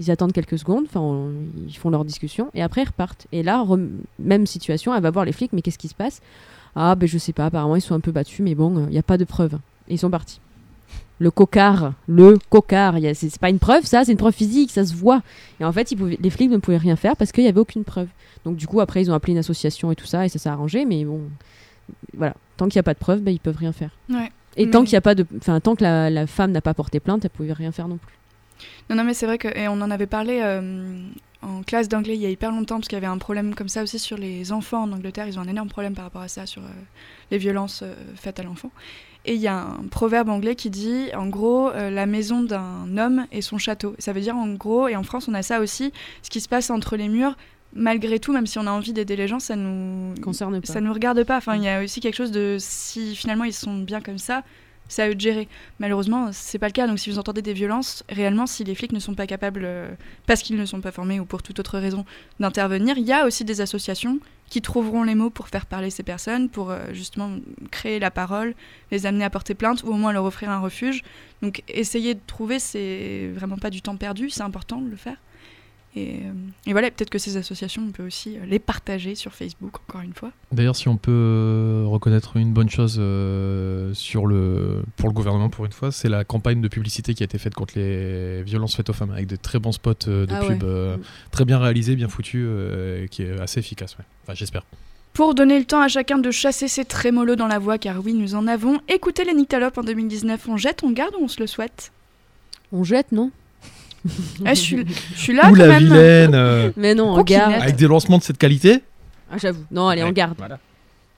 ils attendent quelques secondes, enfin, ils font leur discussion, et après, ils repartent. Et là, même situation, elle va voir les flics, mais qu'est-ce qui se passe? Ah, ben je sais pas, apparemment, ils sont un peu battus, mais bon, il n'y a pas de preuve. Et ils sont partis. Le cocard, le cocard, c'est pas une preuve ça, c'est une preuve physique, ça se voit. Et en fait, ils pouvaient- les flics ne pouvaient rien faire parce qu'il n'y avait aucune preuve. Donc du coup, après, ils ont appelé une association et tout ça, et ça s'est arrangé, mais bon, voilà. Tant qu'il n'y a pas de preuve, ben, ils peuvent rien faire. Ouais. Et tant qu'il y a pas de, enfin, tant que la, la femme n'a pas porté plainte, elle pouvait rien faire non plus. Non, non, mais c'est vrai que, et on en avait parlé euh, en classe d'anglais il y a hyper longtemps, parce qu'il y avait un problème comme ça aussi sur les enfants en Angleterre. Ils ont un énorme problème par rapport à ça, sur euh, les violences euh, faites à l'enfant. Et il y a un proverbe anglais qui dit, en gros, euh, la maison d'un homme est son château. Ça veut dire, en gros, et en France, on a ça aussi, ce qui se passe entre les murs, malgré tout, même si on a envie d'aider les gens, ça nous Concerne pas. ça nous regarde pas. Enfin, il y a aussi quelque chose de si finalement ils sont bien comme ça, c'est à eux de gérer. Malheureusement, c'est pas le cas. Donc, si vous entendez des violences, réellement, si les flics ne sont pas capables, euh, parce qu'ils ne sont pas formés ou pour toute autre raison, d'intervenir, il y a aussi des associations qui trouveront les mots pour faire parler ces personnes, pour euh, justement créer la parole, les amener à porter plainte ou au moins leur offrir un refuge. Donc, essayer de trouver, c'est vraiment pas du temps perdu, c'est important de le faire. Et, euh, et voilà, peut-être que ces associations, on peut aussi euh, les partager sur Facebook, encore une fois. D'ailleurs, si on peut euh, reconnaître une bonne chose euh, sur le, pour le gouvernement, pour une fois, c'est la campagne de publicité qui a été faite contre les violences faites aux femmes, avec de très bons spots euh, de Ah pub, ouais. euh, Mm. très bien réalisés, bien foutus, euh, qui est assez efficace. ouais. Enfin, j'espère. Pour donner le temps à chacun de chasser ses trémolos dans la voix, car oui, nous en avons, écoutez les Nyctalopes en 2019. On jette, on garde ou on se le souhaite? On jette, non? Ah, je, suis, je suis là Ouh quand la même. vilaine euh, Mais non, on Coquinette. garde. Avec des lancements de cette qualité Ah, j'avoue. Non, allez, on Ouais, garde. voilà.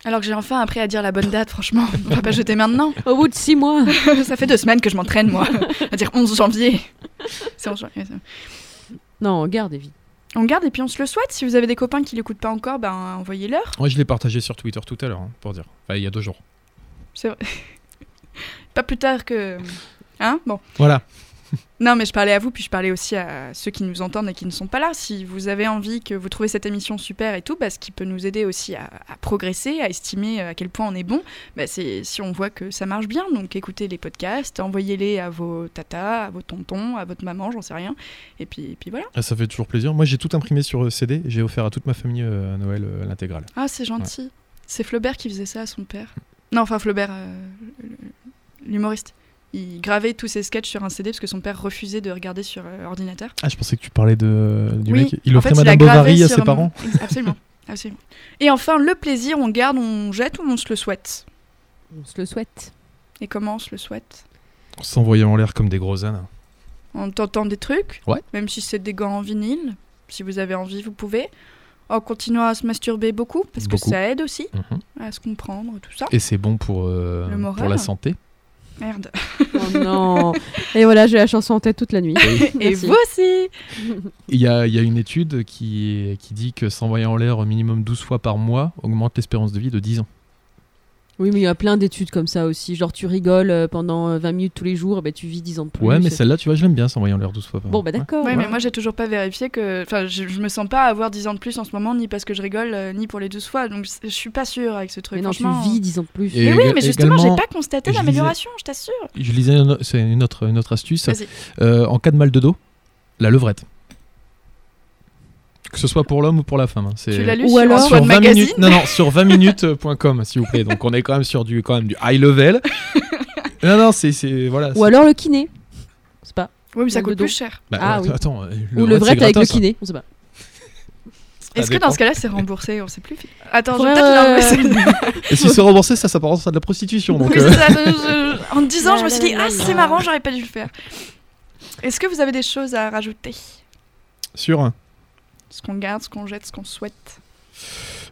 Alors que j'ai enfin appris à dire la bonne date, franchement. On va pas jeter maintenant. Au bout de six mois. [LAUGHS] Ça fait deux semaines que je m'entraîne, moi. À dire 11 janvier. C'est 11 janvier. ça. non, on garde, évidemment. On garde et puis on se le souhaite. Si vous avez des copains qui l'écoutent pas encore, ben envoyez-leur. Moi, je l'ai partagé sur Twitter tout à l'heure, hein, pour dire. Enfin, il y a deux jours. C'est vrai. pas plus tard que. Hein Bon. Voilà. [LAUGHS] Non, mais je parlais à vous, puis je parlais aussi à ceux qui nous entendent et qui ne sont pas là. Si vous avez envie que vous trouvez cette émission super et tout, bah, ce qui peut nous aider aussi à, à progresser, à estimer à quel point on est bon, bah, c'est si on voit que ça marche bien. Donc écoutez les podcasts, envoyez-les à vos tatas, à vos tontons, à votre maman, j'en sais rien. Et puis, et puis voilà. Ah, ça fait toujours plaisir. Moi, j'ai tout imprimé sur euh, CD. J'ai offert à toute ma famille euh, à Noël euh, l'intégrale. Ah, c'est gentil. C'est Flaubert qui faisait ça à son père. Non, enfin Flaubert, euh, l'humoriste. Il gravait tous ses sketchs sur un CD parce que son père refusait de regarder sur euh, ordinateur. Ah, je pensais que tu parlais de, du Oui, mec. Il en offrait fait, il a Madame gravé Bovary à ses parents. [LAUGHS] Absolument. Absolument. Et enfin, le plaisir, on garde, on jette ou on se le souhaite? On se le souhaite. Et comment on se le souhaite? S'envoyer en l'air comme des gros ânes. En tentant des trucs, Ouais. même si c'est des gants en vinyle, si vous avez envie, vous pouvez. En continuant à se masturber beaucoup, parce Beaucoup. que ça aide aussi Mhm. à se comprendre, tout ça. Et c'est bon pour, euh, Le moral. pour la santé. Merde. Oh non. [LAUGHS] Et voilà, j'ai la chanson en tête toute la nuit. Et Merci. vous aussi Il y a, y a une étude qui, qui dit que s'envoyer en l'air au minimum 12 fois par mois augmente l'espérance de vie de 10 ans. Oui, mais il y a plein d'études comme ça aussi. Genre, tu rigoles euh, pendant euh, 20 minutes tous les jours, bah, tu vis 10 ans de plus. Ouais, mais celle-là, tu vois, je l'aime bien s'envoyer en l'air 12 fois par Bon, bah d'accord. Ouais, Ouais. mais moi j'ai toujours pas vérifié que. Enfin, je, je me sens pas avoir 10 ans de plus en ce moment, ni parce que je rigole, euh, ni pour les 12 fois. Donc je suis pas sûre avec ce truc. Mais non, tu vis 10 ans de plus. Et- Mais oui, mais justement, j'ai pas constaté d'amélioration, je t'assure. Je lisais, c'est une autre, une autre astuce. Vas-y. Euh, en cas de mal de dos, la levrette. Que ce soit pour l'homme ou pour la femme. hein, c'est- Tu l'as lu Ou sur alors- sur 20 Magazine minutes, non, non, sur 20minutes.com, [LAUGHS] s'il vous plaît. Donc on est quand même sur du, quand même du high level. [LAUGHS] non, non, c'est, c'est voilà. Ou c'est- alors le kiné. C'est pas. Oui, mais ça coûte plus cher. Bah, Ah oui. Attends, euh, Ou levrette, le vrai avec le kiné. On sait pas. Est-ce que dans ce cas-là, c'est remboursé On sait plus. Attends, je vais peut-être l'enlever. euh, [LAUGHS] Et si c'est remboursé, ça s'apparente à de la prostitution. Donc, euh, ça, je- En 10 ans, je me suis dit, ah, c'est marrant, j'aurais pas dû le faire. Est-ce que vous avez des choses à rajouter? Sur un. Ce qu'on garde, ce qu'on jette, ce qu'on souhaite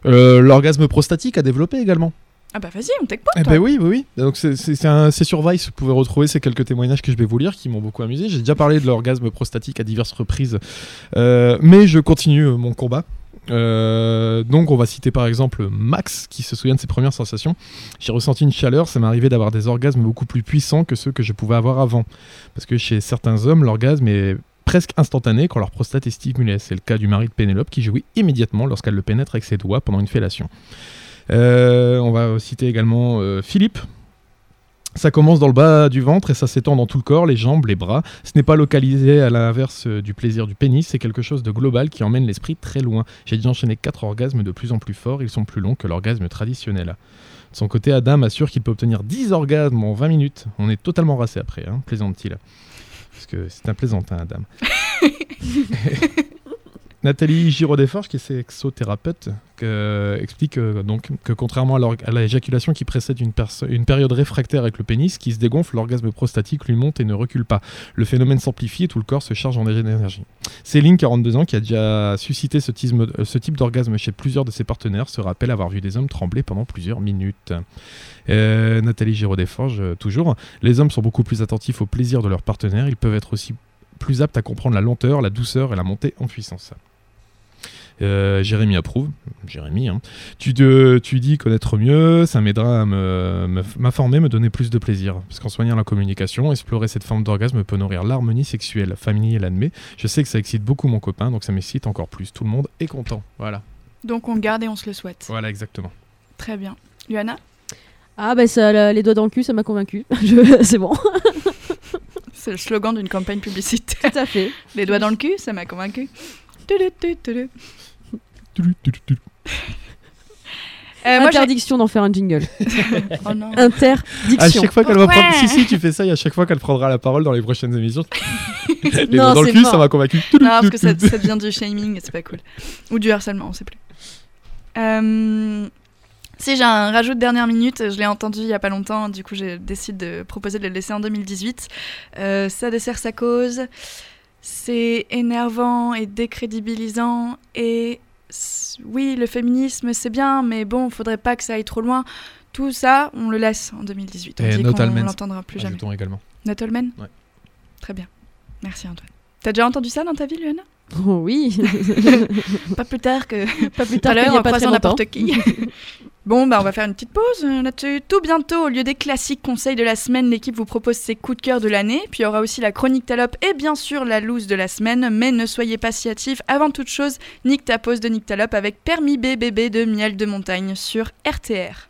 Euh, l'orgasme prostatique à développer également. Ah bah vas-y, on t'écoute. Eh ben oui, oui, oui. Donc c'est- sur Vice, vous pouvez retrouver ces quelques témoignages que je vais vous lire qui m'ont beaucoup amusé. J'ai déjà parlé de l'orgasme prostatique à diverses reprises, Euh, mais je continue euh, mon combat. Euh, donc on va citer par exemple Max qui se souvient de ses premières sensations. J'ai ressenti une chaleur, ça m'est arrivé d'avoir des orgasmes beaucoup plus puissants que ceux que je pouvais avoir avant. Parce que chez certains hommes, l'orgasme est presque instantané quand leur prostate est stimulée. C'est le cas du mari de Pénélope qui jouit immédiatement lorsqu'elle le pénètre avec ses doigts pendant une fellation. Euh, on va citer également euh, Philippe. Ça commence dans le bas du ventre et ça s'étend dans tout le corps, les jambes, les bras. Ce n'est pas localisé à l'inverse euh, du plaisir du pénis, c'est quelque chose de global qui emmène l'esprit très loin. J'ai déjà enchaîné quatre orgasmes de plus en plus forts, ils sont plus longs que l'orgasme traditionnel. De son côté, Adam assure qu'il peut obtenir 10 orgasmes en 20 minutes. On est totalement rassé après, hein, plaisante-t-il. Parce que c'est un plaisantin, Adam. [LAUGHS] Nathalie Giraud-Desforges, qui est sexothérapeute, que- explique euh, donc que contrairement à l'éjaculation qui précède une, période réfractaire avec le pénis qui se dégonfle, l'orgasme prostatique lui monte et ne recule pas. Le phénomène s'amplifie et tout le corps se charge en énergie. Céline, 42 ans, qui a déjà suscité euh, ce type d'orgasme chez plusieurs de ses partenaires, se rappelle avoir vu des hommes trembler pendant plusieurs minutes. Euh, Nathalie Giraud-Desforges, euh, toujours. Les hommes sont beaucoup plus attentifs au plaisir de leur partenaire. Ils peuvent être aussi plus aptes à comprendre la lenteur, la douceur et la montée en puissance. Euh, Jérémy approuve. Jérémy, hein. tu, te- tu dis connaître mieux, ça m'aidera à me- me- m'informer, me donner plus de plaisir. Parce qu'en soignant la communication, explorer cette forme d'orgasme peut nourrir l'harmonie sexuelle. Famille l'admet. Je sais que ça excite beaucoup mon copain, donc ça m'excite encore plus. Tout le monde est content. Voilà. Donc on le garde et on se le souhaite. Voilà, exactement. Très bien. Luana Ah bah ça, les doigts dans le cul, ça m'a convaincu. [LAUGHS] Je- C'est bon. C'est le slogan d'une campagne publicitaire. Tout à fait. Les doigts dans le cul, ça m'a convaincu. Euh, moi, j'ai- Interdiction d'en faire un jingle. [LAUGHS] Oh non. À Interdiction. chaque fois qu'elle va Ouais. prendre. Si, si, tu fais ça et à chaque fois qu'elle prendra la parole dans les prochaines émissions. les [LAUGHS] Non, dans le cul, mort. ça m'a convaincu. Non, parce que ça, ça devient du shaming et c'est pas cool. Ou du harcèlement, on sait plus. Euh, si j'ai un rajout de dernière minute, je l'ai entendu il y a pas longtemps, du coup j'ai décidé de proposer de le laisser en 2018. Euh, ça dessert sa cause, c'est énervant et décrédibilisant et oui, le féminisme c'est bien, mais bon, faudrait pas que ça aille trop loin. Tout ça, on le laisse en 2018. On Et dit qu'on l'entendra plus jamais. Ajoutons également. Ouais. Très bien. Merci Antoine. T'as déjà entendu ça dans ta vie, Luana? Oh oui. [LAUGHS] Pas plus tard que pas plus tout à tard qu'il l'heure y a en pas très croisant longtemps. n'importe qui. [LAUGHS] bon, bah on va faire une petite pause euh. Tout bientôt, au lieu des classiques conseils de la semaine, l'équipe vous propose ses coups de cœur de l'année. Puis il y aura aussi la chronique Talop et bien sûr la loose de la semaine. Mais ne soyez pas si hâtifs. Avant toute chose, nique ta pause de Nick Talop avec Permis BBB de Miel de Montagne sur RTR.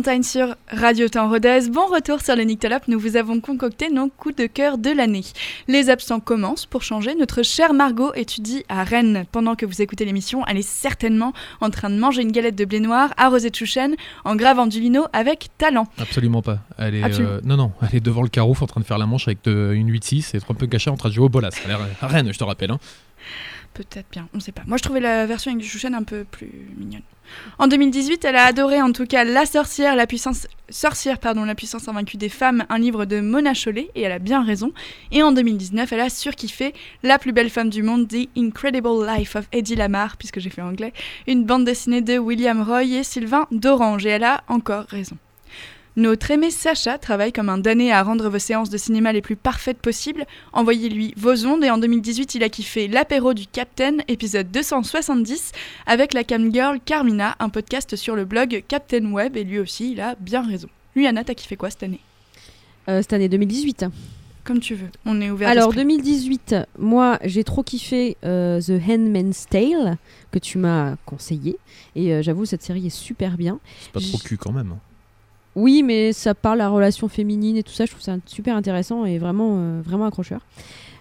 Montagne sur Radio Temps Rodez. Bon retour sur le Nictolop, nous vous avons concocté nos coups de cœur de l'année. Les absents commencent, pour changer, notre chère Margot étudie à Rennes. Pendant que vous écoutez l'émission, elle est certainement en train de manger une galette de blé noir arrosée de chouchen en gravant du lino avec talent. Absolument pas. Elle est, Absolument. euh, non, non, elle est devant le carouf en train de faire la manche avec de- une 8-6 et trois peu gâchée en train de jouer au bolas. À Rennes, je te rappelle. hein. Peut-être bien, on ne sait pas. Moi, je trouvais la version avec chouchen un peu plus mignonne. En 2018, elle a adoré en tout cas La sorcière, la puissance sorcière, pardon, la puissance invaincue des femmes, un livre de Mona Chollet, et elle a bien raison. Et en 2019, elle a surkiffé La plus belle femme du monde, The Incredible Life of Eddie Lamar, puisque j'ai fait anglais, une bande dessinée de William Roy et Sylvain d'Orange, et elle a encore raison. Notre aimé Sacha travaille comme un damné à rendre vos séances de cinéma les plus parfaites possibles. Envoyez-lui vos ondes et en 2018, il a kiffé l'apéro du Captain, épisode 270, avec la cam girl Carmina, un podcast sur le blog Captain Web et lui aussi, il a bien raison. Lui, Anna, t'as kiffé quoi cette année? Euh, cette année 2018. Comme tu veux, on est ouvert Alors d'esprit. 2018, moi j'ai trop kiffé euh, The Handmaid's Tale que tu m'as conseillé et euh, j'avoue cette série est super bien. C'est pas trop cul quand même. hein. Oui, mais ça parle à la relation féminine et tout ça, je trouve ça super intéressant et vraiment euh, vraiment accrocheur.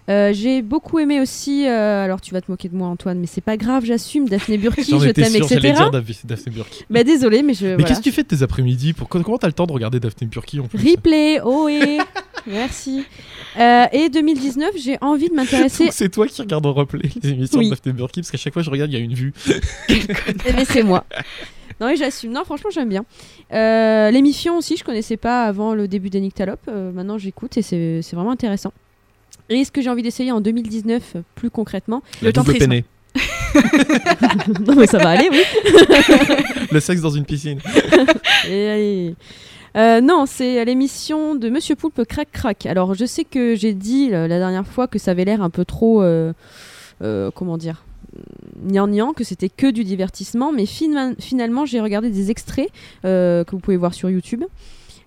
Euh, j'ai beaucoup aimé aussi, euh, alors tu vas te moquer de moi Antoine, mais c'est pas grave, j'assume, Daphné Burki, [LAUGHS] J'en je étais t'aime, sûr, j'allais etc. dire Daphné Burki. Bah désolé, mais je... Mais voilà. qu'est-ce que tu fais de tes après-midi Pour- Comment t'as le temps de regarder Daphné Burki en plus Replay, ohé, [LAUGHS] merci. Euh, et 2019, j'ai envie de m'intéresser Donc c'est toi qui regardes en replay les émissions Oui. de Daphné Burki parce qu'à chaque fois je regarde il y a une vue. [LAUGHS] Eh ben, c'est moi. Non, j'assume. Non, franchement, j'aime bien. Euh, L'émission aussi, je connaissais pas avant le début des Nyctalopes. Euh, maintenant, j'écoute et c'est vraiment intéressant. Et ce que j'ai envie d'essayer en 2019, euh, plus concrètement. Le tantrisme. peiné. [LAUGHS] non, mais ça va aller, oui. [LAUGHS] Le sexe dans une piscine. [LAUGHS] Et. Euh, non, c'est l'émission de Monsieur Poulpe Crac Crac. Alors, je sais que j'ai dit euh, la dernière fois que ça avait l'air un peu trop. euh, comment dire Nian que c'était que du divertissement, mais fina- finalement, j'ai regardé des extraits euh, que vous pouvez voir sur YouTube,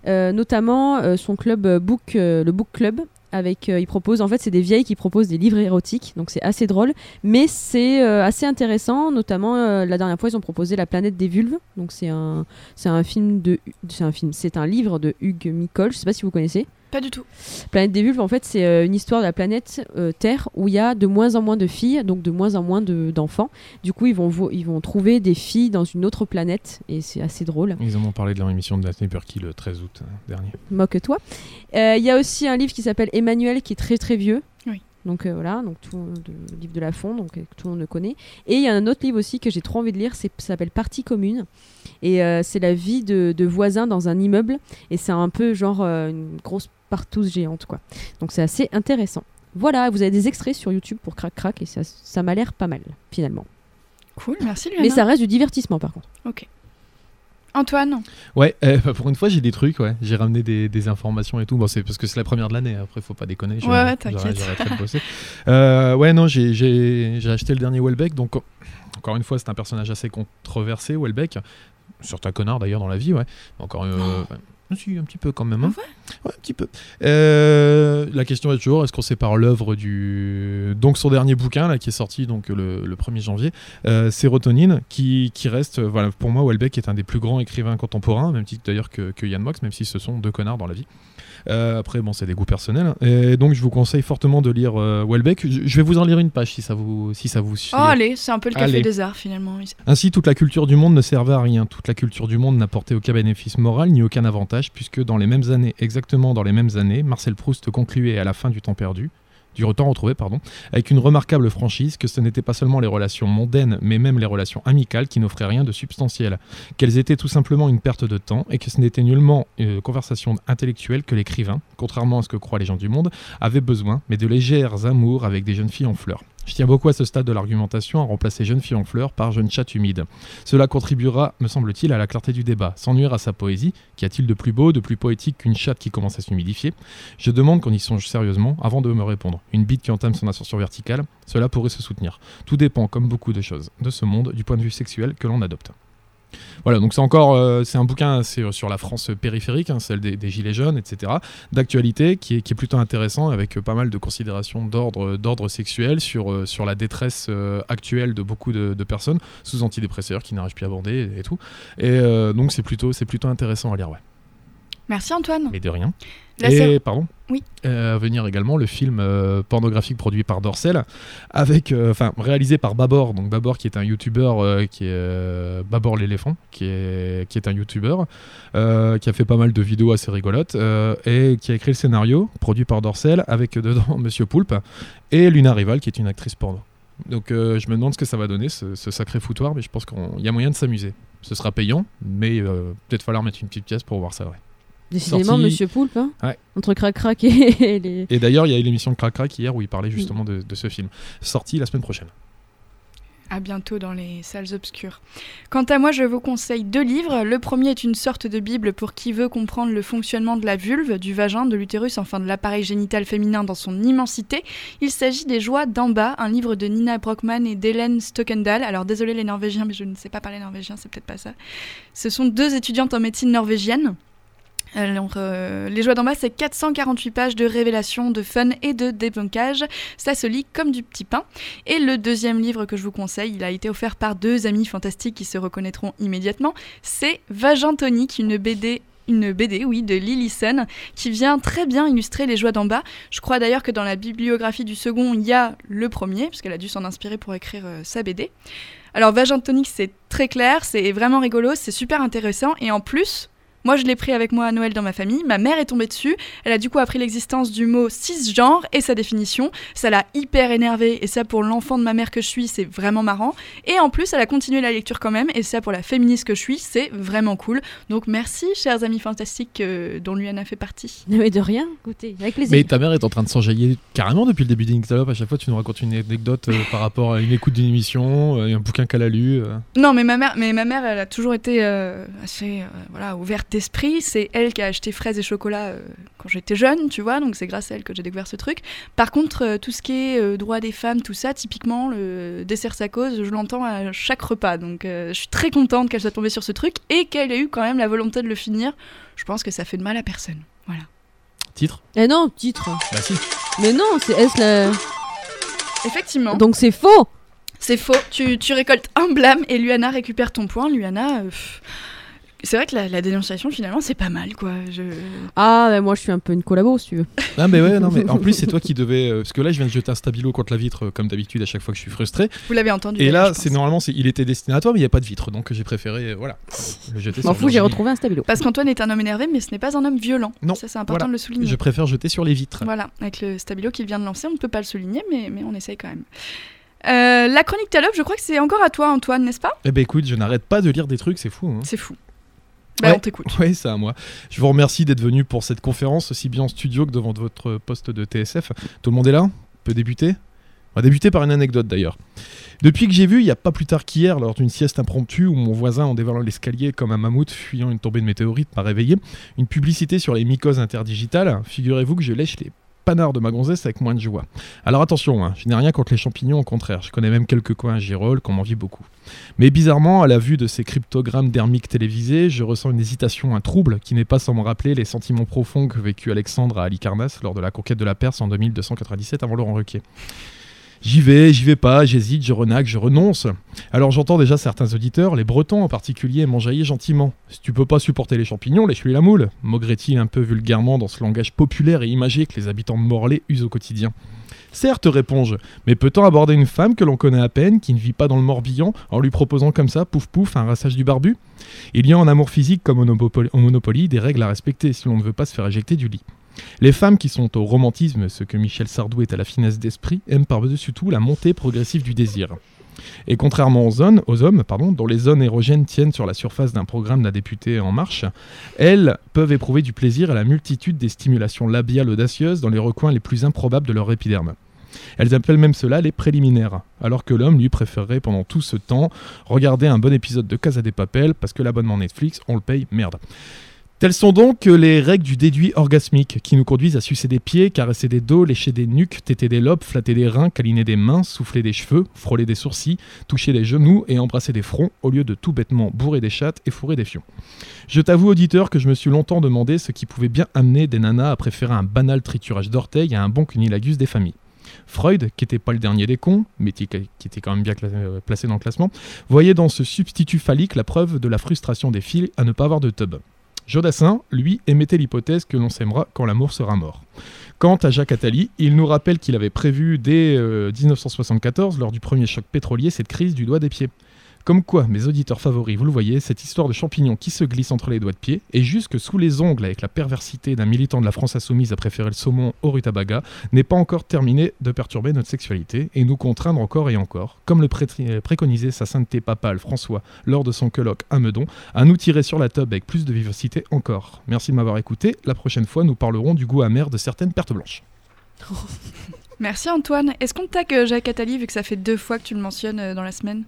Euh, notamment euh, son club book, le Book Club. Avec, euh, il propose, en fait, c'est des vieilles qui proposent des livres érotiques, donc c'est assez drôle, mais c'est assez intéressant. Notamment, la dernière fois, ils ont proposé La planète des vulves, donc c'est un, un film c'est un un livre de Hugues Micol. Je sais pas si vous connaissez. Pas du tout. Planète des vulves, en fait, c'est euh, une histoire de la planète euh, Terre où il y a de moins en moins de filles, donc de moins en moins de- d'enfants. Du coup, ils vont, vo- ils vont trouver des filles dans une autre planète et c'est assez drôle. Ils en ont parlé de leur émission de Daphné Burki le 13 août euh, dernier. Moque-toi. Euh, Il y a aussi un livre qui s'appelle Emmanuel qui est très très vieux. Oui. Donc euh, voilà, donc tout le livre de la Fond, donc que tout le monde le connaît. Et il y a un autre livre aussi que j'ai trop envie de lire, ça s'appelle Partie commune. Et euh, c'est la vie de, de voisins dans un immeuble. Et c'est un peu genre euh, une grosse partouze géante quoi. Donc c'est assez intéressant. Voilà, vous avez des extraits sur YouTube pour crac crac et ça, ça m'a l'air pas mal finalement. Cool, merci Luana. Mais ça reste du divertissement par contre. Antoine, Ouais, euh, bah, pour une fois j'ai des trucs, ouais. J'ai ramené des, des informations et tout. Bon, c'est parce que c'est la première de l'année. Après, faut pas déconner. Ouais, ouais, t'inquiète. Euh, ouais, non, j'ai- j'ai j'ai acheté le dernier Welbeck. Donc, oh, encore une fois, c'est un personnage assez controversé, Welbeck. Certain connard d'ailleurs dans la vie, ouais. Encore. euh, ouais. Ah, si, un petit peu quand même. hein. Ouais, un petit peu. Euh, la question est toujours est-ce qu'on sépare l'œuvre du. Donc, son dernier bouquin, là, qui est sorti donc, le, le 1er janvier, euh, Sérotonine, qui, qui reste, euh, voilà, pour moi, Welbeck est un des plus grands écrivains contemporains, même titre d'ailleurs que, que Yann Mox, même si ce sont deux connards dans la vie. Euh, après, bon, c'est des goûts personnels. hein. Et donc, je vous conseille fortement de lire euh, Welbeck. Je, je vais vous en lire une page si ça vous, si ça vous suffit. oh allez, c'est un peu le café Allez. des arts finalement. Ainsi, toute la culture du monde ne servait à rien. Toute la culture du monde n'apportait aucun bénéfice moral ni aucun avantage, puisque dans les mêmes années, exactement dans les mêmes années, Marcel Proust concluait à la fin du temps perdu, du temps retrouvé, pardon, avec une remarquable franchise que ce n'était pas seulement les relations mondaines, mais même les relations amicales qui n'offraient rien de substantiel, qu'elles étaient tout simplement une perte de temps et que ce n'était nullement une conversation intellectuelle que l'écrivain, contrairement à ce que croient les gens du monde, avait besoin, mais de légères amours avec des jeunes filles en fleurs. Je tiens beaucoup à ce stade de l'argumentation à remplacer jeune fille en fleurs par jeune chatte humide. Cela contribuera, me semble-t-il, à la clarté du débat, sans nuire à sa poésie. Qu'y a-t-il de plus beau, de plus poétique qu'une chatte qui commence à s'humidifier? Je demande qu'on y songe sérieusement avant de me répondre. Une bite qui entame son ascension verticale, cela pourrait se soutenir. Tout dépend, comme beaucoup de choses, de ce monde, du point de vue sexuel que l'on adopte. Voilà, donc c'est encore, euh, c'est un bouquin c'est, euh, sur la France périphérique, hein, celle des, des Gilets jaunes, etc., d'actualité, qui est, qui est plutôt intéressant, avec euh, pas mal de considérations d'ordre, d'ordre sexuel sur, sur la détresse euh, actuelle de beaucoup de, de personnes sous antidépresseurs qui n'arrivent plus à bander et, et tout. Et euh, donc c'est plutôt, c'est plutôt intéressant à lire, ouais. Merci Antoine. Mais de rien. La et pardon. Oui. Euh, venir également le film euh, pornographique produit par Dorsel, avec, euh, réalisé par Babor, donc Babor qui est un youtubeur qui est Babor l'éléphant, qui est qui est un youtubeur qui a fait pas mal de vidéos assez rigolotes et qui a écrit le scénario produit par Dorsel avec dedans [LAUGHS] Monsieur Poulpe et Luna Rival qui est une actrice porno. Donc je me demande ce que ça va donner ce, ce sacré foutoir, mais je pense qu'il y a moyen de s'amuser. Ce sera payant, mais peut-être falloir mettre une petite pièce pour voir ça. Ouais. Décidément, Sorti- Monsieur Poulpe, hein, Ouais. entre crac crac [LAUGHS] et les. Et d'ailleurs, il y a eu l'émission de Crac Crac hier où il parlait justement de, de ce film. Sorti la semaine prochaine. À bientôt dans les salles obscures. Quant à moi, je vous conseille deux livres. Le premier est une sorte de bible pour qui veut comprendre le fonctionnement de la vulve, du vagin, de l'utérus, enfin de l'appareil génital féminin dans son immensité. Il s'agit des Joies d'en bas, un livre de Nina Brockman et d'Hélène Stockendal. Alors désolé les Norvégiens, mais je ne sais pas parler norvégien, c'est peut-être pas ça. Ce sont deux étudiantes en médecine norvégienne. Alors, euh, les joies d'en bas, c'est 448 pages de révélations, de fun et de débunkage. Ça se lit comme du petit pain. Et le deuxième livre que je vous conseille, il a été offert par deux amis fantastiques qui se reconnaîtront immédiatement. C'est Vagintonique, une BD. Une BD, oui, de Lillison, qui vient très bien illustrer les joies d'en bas. Je crois d'ailleurs que dans la bibliographie du second, il y a le premier, puisqu'elle a dû s'en inspirer pour écrire euh, sa BD. Alors, Vagintonique, c'est très clair, c'est vraiment rigolo, c'est super intéressant, et en plus, moi, je l'ai pris avec moi à Noël dans ma famille. Ma mère est tombée dessus. Elle a du coup appris l'existence du mot cisgenre et sa définition. Ça l'a hyper énervée. Et ça, pour l'enfant de ma mère que je suis, c'est vraiment marrant. Et en plus, elle a continué la lecture quand même. Et ça, pour la féministe que je suis, c'est vraiment cool. Donc merci, chers amis fantastiques euh, dont Luana fait partie. Mais de rien, écoutez, avec plaisir. Mais ta mère est en train de s'enjailler carrément depuis le début d'Inic Salope. À chaque fois, tu nous racontes une anecdote euh, par rapport à une écoute d'une émission, euh, un bouquin qu'elle a lu. euh. Non, mais ma mère, mais ma mère, elle a toujours été euh, assez euh, voilà, ouverte d'esprit. C'est elle qui a acheté fraises et chocolat euh, quand j'étais jeune, tu vois. Donc c'est grâce à elle que j'ai découvert ce truc. Par contre, euh, tout ce qui est euh, droit des femmes, tout ça, typiquement le dessert sa cause, je l'entends à chaque repas. Donc euh, je suis très contente qu'elle soit tombée sur ce truc et qu'elle ait eu quand même la volonté de le finir. Je pense que ça fait de mal à personne. Voilà. Titre? Eh non, titre. Bah si. Mais non, c'est est la... Effectivement. Donc c'est faux. C'est faux. Tu, tu récoltes un blâme et Luana récupère ton point. Luana. euh, pff, c'est vrai que la, la dénonciation, finalement, c'est pas mal, quoi. Je... Ah, bah, moi je suis un peu une collabo si tu veux. Non mais ouais, non mais en plus c'est toi qui devais euh, parce que là je viens de jeter un stabilo contre la vitre euh, comme d'habitude à chaque fois que je suis frustré. Vous l'avez entendu. Et là c'est normalement c'est il était destiné à toi mais il n'y a pas de vitre donc j'ai préféré euh, voilà le jeter. M'en fous, j'ai retrouvé un stabilo. Parce qu'Antoine est un homme énervé, mais ce n'est pas un homme violent. Non, Ça, c'est important voilà. de le souligner. Je préfère jeter sur les vitres. Voilà, avec le stabilo qu'il vient de lancer, on ne peut pas le souligner, mais, mais on essaye quand même. Euh, la chronique Talop, je crois que c'est encore à toi, Antoine, n'est-ce pas? Eh ben écoute, je n'arrête pas de lire des trucs, c'est fou. Hein. C'est fou. Bah, Ouais. on t'écoute. Oui, c'est à moi. Je vous remercie d'être venu pour cette conférence, aussi bien en studio que devant votre poste de TSF. Tout le monde est là? On peut débuter? On va débuter par une anecdote d'ailleurs. Depuis que j'ai vu, il n'y a pas plus tard qu'hier, lors d'une sieste impromptue où mon voisin, en dévalant l'escalier comme un mammouth fuyant une tombée de météorite, m'a réveillé, une publicité sur les mycoses interdigitales, figurez-vous que je lèche les panards de ma gonzesse avec moins de joie. Alors attention, hein, je n'ai rien contre les champignons, au contraire, je connais même quelques coins à Girolles qu'on m'envie beaucoup. Mais bizarrement, à la vue de ces cryptogrammes dermiques télévisés, je ressens une hésitation, un trouble qui n'est pas sans me rappeler les sentiments profonds que vécut Alexandre à Halicarnasse lors de la conquête de la Perse en 2297 avant Laurent Ruquier. J'y vais, j'y vais pas, j'hésite, je renague, je renonce. Alors j'entends déjà certains auditeurs, les Bretons en particulier, m'enjailler gentiment. Si tu peux pas supporter les champignons, lèche-lui la moule, maugrait-il un peu vulgairement dans ce langage populaire et imagé que les habitants de Morlaix usent au quotidien. Certes, réponds-je, mais peut-on aborder une femme que l'on connaît à peine, qui ne vit pas dans le Morbihan, en lui proposant comme ça, pouf pouf, un rassage du barbu? Il y a en amour physique comme au Monopoly des règles à respecter si l'on ne veut pas se faire éjecter du lit. Les femmes qui sont au romantisme, ce que Michel Sardou est à la finesse d'esprit, aiment par-dessus tout la montée progressive du désir. Et contrairement aux, zones, aux hommes, pardon, dont les zones érogènes tiennent sur la surface d'un programme d'un député en marche, elles peuvent éprouver du plaisir à la multitude des stimulations labiales audacieuses dans les recoins les plus improbables de leur épiderme. Elles appellent même cela les préliminaires, alors que l'homme lui préférerait pendant tout ce temps regarder un bon épisode de Casa des Papel parce que l'abonnement Netflix, on le paye, merde. Telles sont donc les règles du déduit orgasmique qui nous conduisent à sucer des pieds, caresser des dos, lécher des nuques, téter des lobes, flatter des reins, câliner des mains, souffler des cheveux, frôler des sourcils, toucher des genoux et embrasser des fronts au lieu de tout bêtement bourrer des chattes et fourrer des fions. Je t'avoue, auditeur, que je me suis longtemps demandé ce qui pouvait bien amener des nanas à préférer un banal triturage d'orteils à un bon cunilagus des familles. Freud, qui était pas le dernier des cons, mais qui, était quand même bien placé dans le classement, voyait dans ce substitut phallique la preuve de la frustration des filles à ne pas avoir de tub. Jodassin, lui, émettait l'hypothèse que l'on s'aimera quand l'amour sera mort. Quant à Jacques Attali, il nous rappelle qu'il avait prévu dès euh, 1974, lors du premier choc pétrolier, cette crise du doigt des pieds. Comme quoi, mes auditeurs favoris, vous le voyez, cette histoire de champignons qui se glisse entre les doigts de pied, et jusque sous les ongles avec la perversité d'un militant de la France insoumise à préférer le saumon au rutabaga, n'est pas encore terminé de perturber notre sexualité et nous contraindre encore et encore, comme le préconisait sa sainteté papale François lors de son colloque à Meudon, à nous tirer sur la tube avec plus de vivacité encore. Merci de m'avoir écouté, la prochaine fois nous parlerons du goût amer de certaines pertes blanches. [LAUGHS] Merci Antoine. Est-ce qu'on tag Jacques Attali vu que ça fait deux fois que tu le mentionnes euh, dans la semaine?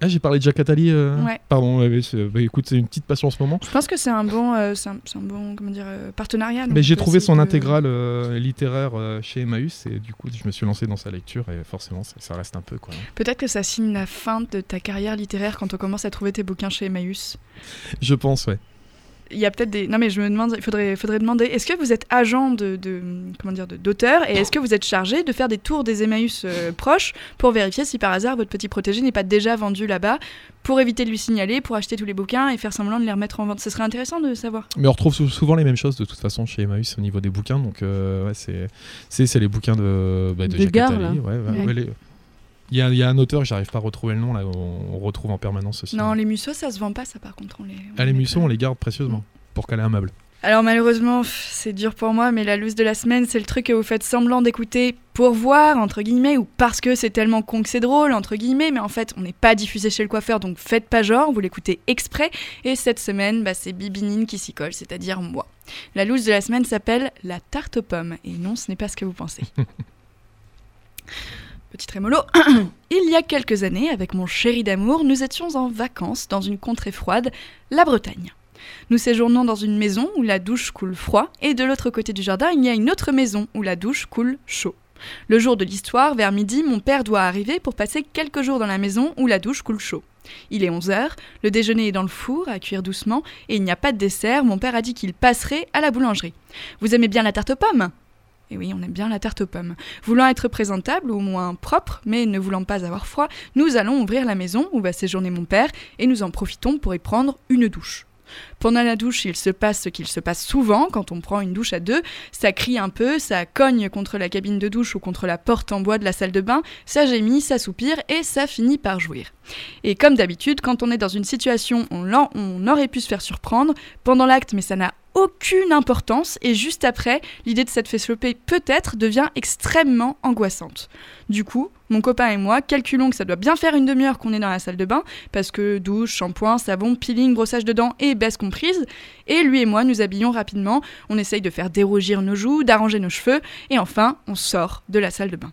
Ah, j'ai parlé de Jacques Attali. euh, Ouais. Pardon, ouais, bah, écoute, c'est une petite passion en ce moment. Je pense que c'est un bon, euh, c'est un, bon, comment dire, euh, partenariat. Mais j'ai trouvé son de- intégrale littéraire chez Emmaüs et du coup je me suis lancé dans sa lecture et forcément ça, ça reste un peu quoi. Peut-être que ça signe la fin de ta carrière littéraire quand on commence à trouver tes bouquins chez Emmaüs. Je pense ouais. Il y a peut-être des. Non mais je me demande, il faudrait, faudrait demander. Est-ce que vous êtes agent de, de comment dire, de- d'auteur et est-ce que vous êtes chargé de faire des tours des Emmaüs euh, proches pour vérifier si par hasard votre petit protégé n'est pas déjà vendu là-bas, pour éviter de lui signaler, pour acheter tous les bouquins et faire semblant de les remettre en vente? Ce serait intéressant de savoir. Mais on retrouve sou- souvent les mêmes choses de toute façon chez Emmaüs au niveau des bouquins donc euh, ouais, c'est c'est c'est les bouquins de bah, de, De Jacques Gare, Attali, là. ouais, ouais, Ouais. ouais, les- Il y, a, il y a un auteur j'arrive pas à retrouver le nom là, on, on retrouve en permanence aussi. Non, les Musso, ça se vend pas, ça par contre. On les, on Ah, les Musso pas. on les garde précieusement pour caler un meuble. Alors malheureusement, c'est dur pour moi, mais la loose de la semaine, c'est le truc que vous faites semblant d'écouter pour voir, entre guillemets, ou parce que c'est tellement con que c'est drôle, entre guillemets, mais en fait, on n'est pas diffusé chez le coiffeur, donc faites pas genre, vous l'écoutez exprès. Et cette semaine, bah, c'est Bibinine qui s'y colle, c'est-à-dire moi. La loose de la semaine s'appelle la tarte aux pommes, et non, ce n'est pas ce que vous pensez. [LAUGHS] Petit. [CLEARS THROAT] Il y a quelques années, avec mon chéri d'amour, nous étions en vacances dans une contrée froide, la Bretagne. Nous séjournons dans une maison où la douche coule froid, et de l'autre côté du jardin, il y a une autre maison où la douche coule chaud. Le jour de l'histoire, vers midi, mon père doit arriver pour passer quelques jours dans la maison où la douche coule chaud. Il est 11h, le déjeuner est dans le four, à cuire doucement, et il n'y a pas de dessert, mon père a dit qu'il passerait à la boulangerie. Vous aimez bien la tarte aux pommes? Et oui, on aime bien la tarte aux pommes. Voulant être présentable, ou au moins propre, mais ne voulant pas avoir froid, nous allons ouvrir la maison où va séjourner mon père, et nous en profitons pour y prendre une douche. Pendant la douche, il se passe ce qu'il se passe souvent quand on prend une douche à deux. Ça crie un peu, ça cogne contre la cabine de douche ou contre la porte en bois de la salle de bain, ça gémit, ça soupire et ça finit par jouir. Et comme d'habitude, quand on est dans une situation où on, on aurait pu se faire surprendre, pendant l'acte, mais ça n'a aucune importance, et juste après, l'idée de cette choper peut-être devient extrêmement angoissante. Du coup, mon copain et moi calculons que ça doit bien faire une demi-heure qu'on est dans la salle de bain, parce que douche, shampoing, savon, peeling, brossage de dents et baisse comprise, et lui et moi nous habillons rapidement, on essaye de faire dérougir nos joues, d'arranger nos cheveux, et enfin, on sort de la salle de bain.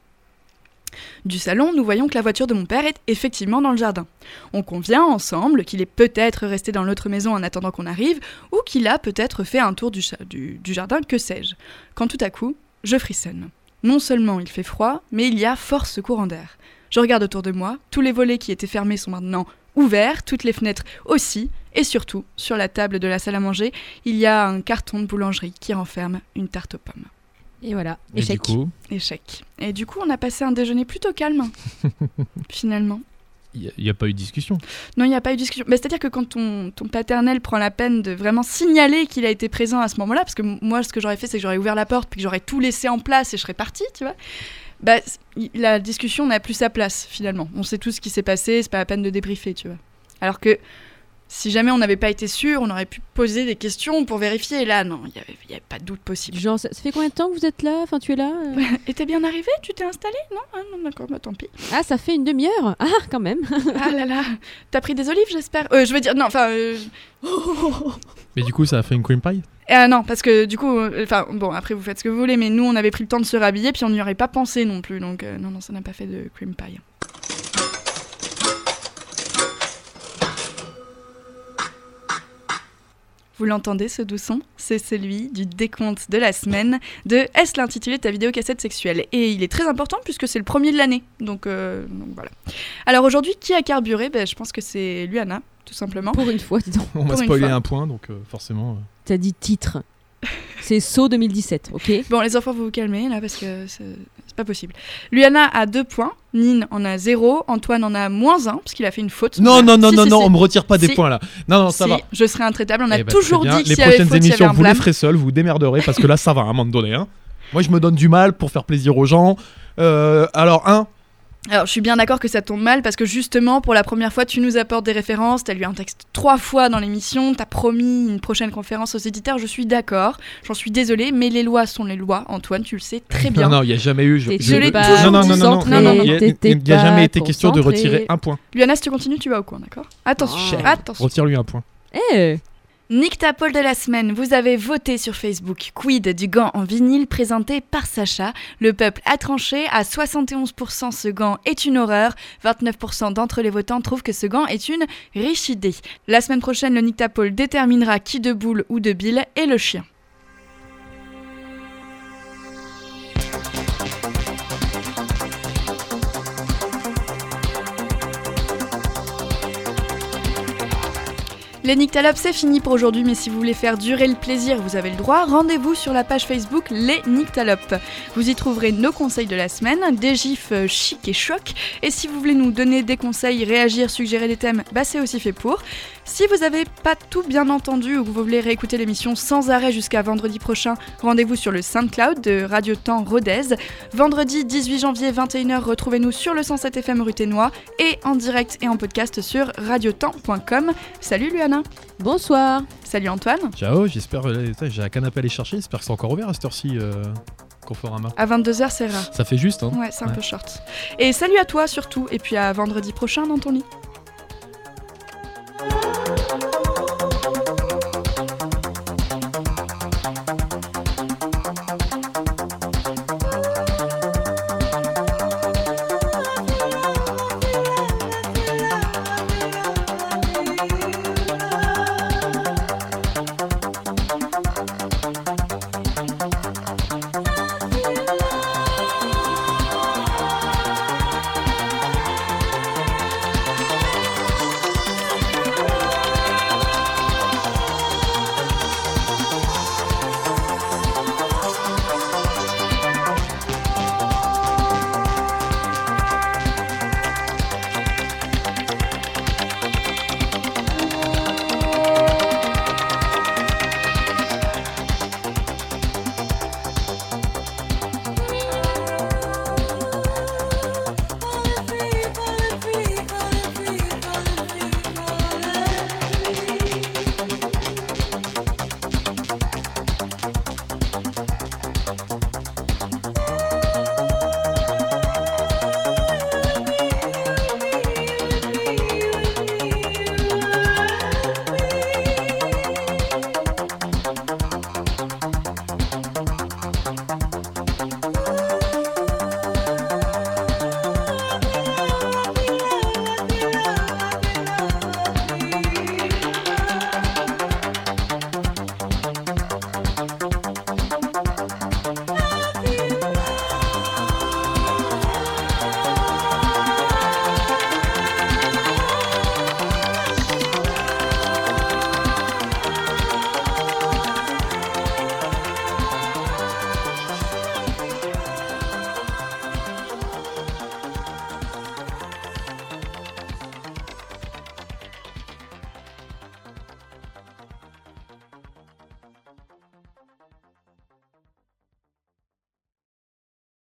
Du salon, nous voyons que la voiture de mon père est effectivement dans le jardin. On convient ensemble qu'il est peut-être resté dans l'autre maison en attendant qu'on arrive, ou qu'il a peut-être fait un tour du, jardin, que sais-je. Quand tout à coup, je frissonne. Non seulement il fait froid, mais il y a force courant d'air. Je regarde autour de moi, tous les volets qui étaient fermés sont maintenant ouverts, toutes les fenêtres aussi, et surtout, sur la table de la salle à manger, il y a un carton de boulangerie qui renferme une tarte aux pommes. Et voilà, Et échec. du coup, Échec. Et du coup, on a passé un déjeuner plutôt calme, [LAUGHS] finalement. il n'y a, pas eu de discussion. Non, il n'y a pas eu de discussion. Mais C'est-à-dire que quand ton, ton paternel prend la peine de vraiment signaler qu'il a été présent à ce moment-là, parce que moi, ce que j'aurais fait, c'est que j'aurais ouvert la porte, puis que j'aurais tout laissé en place et je serais partie, tu vois. Bah, la discussion n'a plus sa place, finalement. On sait tout ce qui s'est passé, c'est pas la peine de débriefer, tu vois. Alors que si jamais on n'avait pas été sûr, on aurait pu poser des questions pour vérifier. Et là, non, il n'y avait, il y avait pas de doute possible. Genre, ça, ça fait combien de temps que vous êtes là? Enfin, tu es là euh? Et t'es bien arrivé? Tu t'es installé? Non Ah non, d'accord, bah tant pis. Ah, ça fait une demi-heure? Ah, quand même. [LAUGHS] Ah là là, t'as pris des olives, j'espère? Euh, Je veux dire, non, enfin... euh, Mais du coup, ça a fait une cream pie? Ah non, parce que du coup, euh, enfin bon, après vous faites ce que vous voulez, mais nous on avait pris le temps de se rhabiller, puis on n'y aurait pas pensé non plus, donc euh, non, non, ça n'a pas fait de cream pie. Vous l'entendez ce doux son? C'est celui du décompte de la semaine de Est-ce l'intitulé de ta vidéo cassette sexuelle? Et il est très important puisque c'est le premier de l'année. Donc, euh, donc voilà. Alors aujourd'hui, qui a carburé? Ben, Je pense que c'est Luana, tout simplement. Pour une fois, dis donc. On m'a spoilé un point, donc euh, forcément. euh, T'as dit titre. C'est saut 2017, ok? Bon, les enfants, vous vous calmez là parce que c'est pas possible. Luana a 2 points, Nine en a 0, Antoine en a moins 1 parce qu'il a fait une faute. Non, non, non, Si, non, si, non, si. on me retire pas des points là. Non, non, ça Si, va. Je serai intraitable. On a Eh ben, toujours dit que Les prochaines faute, émissions, vous les ferez seuls, vous vous démerderez parce que là, ça va à un moment donné. Hein. Moi, je me donne du mal pour faire plaisir aux gens. Euh, alors, un, Alors, je suis bien d'accord que ça tombe mal parce que justement, pour la première fois, tu nous apportes des références. T'as lu un texte trois fois dans l'émission. T'as promis une prochaine conférence aux éditeurs. Je suis d'accord. J'en suis désolée, mais les lois sont les lois. Antoine, tu le sais très bien. Non, non, il n'y a jamais eu. T'étais je l'ai pas toujours non, non, non, non, non, non, non, Il n'y a jamais été question de retirer un point. Luana, si tu continues, tu vas au coin, d'accord? Attention, attention. Retire-lui un point. Eh Nick de la semaine, vous avez voté sur Facebook. Quid du gant en vinyle présenté par Sacha. Le peuple a tranché. À 71%, ce gant est une horreur. 29% d'entre les votants trouvent que ce gant est une riche idée. La semaine prochaine, le Nick déterminera qui de boule ou de bille est le chien. Les Nyctalopes, c'est fini pour aujourd'hui, mais si vous voulez faire durer le plaisir, vous avez le droit. Rendez-vous sur la page Facebook Les Nyctalopes. Vous y trouverez nos conseils de la semaine, des gifs euh, chic et choc. Et si vous voulez nous donner des conseils, réagir, suggérer des thèmes, bah c'est aussi fait pour. Si vous n'avez pas tout bien entendu ou que vous voulez réécouter l'émission sans arrêt jusqu'à vendredi prochain, rendez-vous sur le SoundCloud de Radio Temps Rodez. Vendredi 18 janvier 21h, retrouvez-nous sur le 107 FM rue Ténois et en direct et en podcast sur radiotemps.com. Salut Luana Bonsoir Salut Antoine Ciao, j'espère. J'ai un canapé à aller chercher. J'espère que c'est encore ouvert à cette heure-ci, euh, Conforama. À 22h c'est rare. Ça fait juste, hein. Ouais, c'est un Ouais. peu short. Et salut à toi surtout, et puis à vendredi prochain dans ton lit. Oh.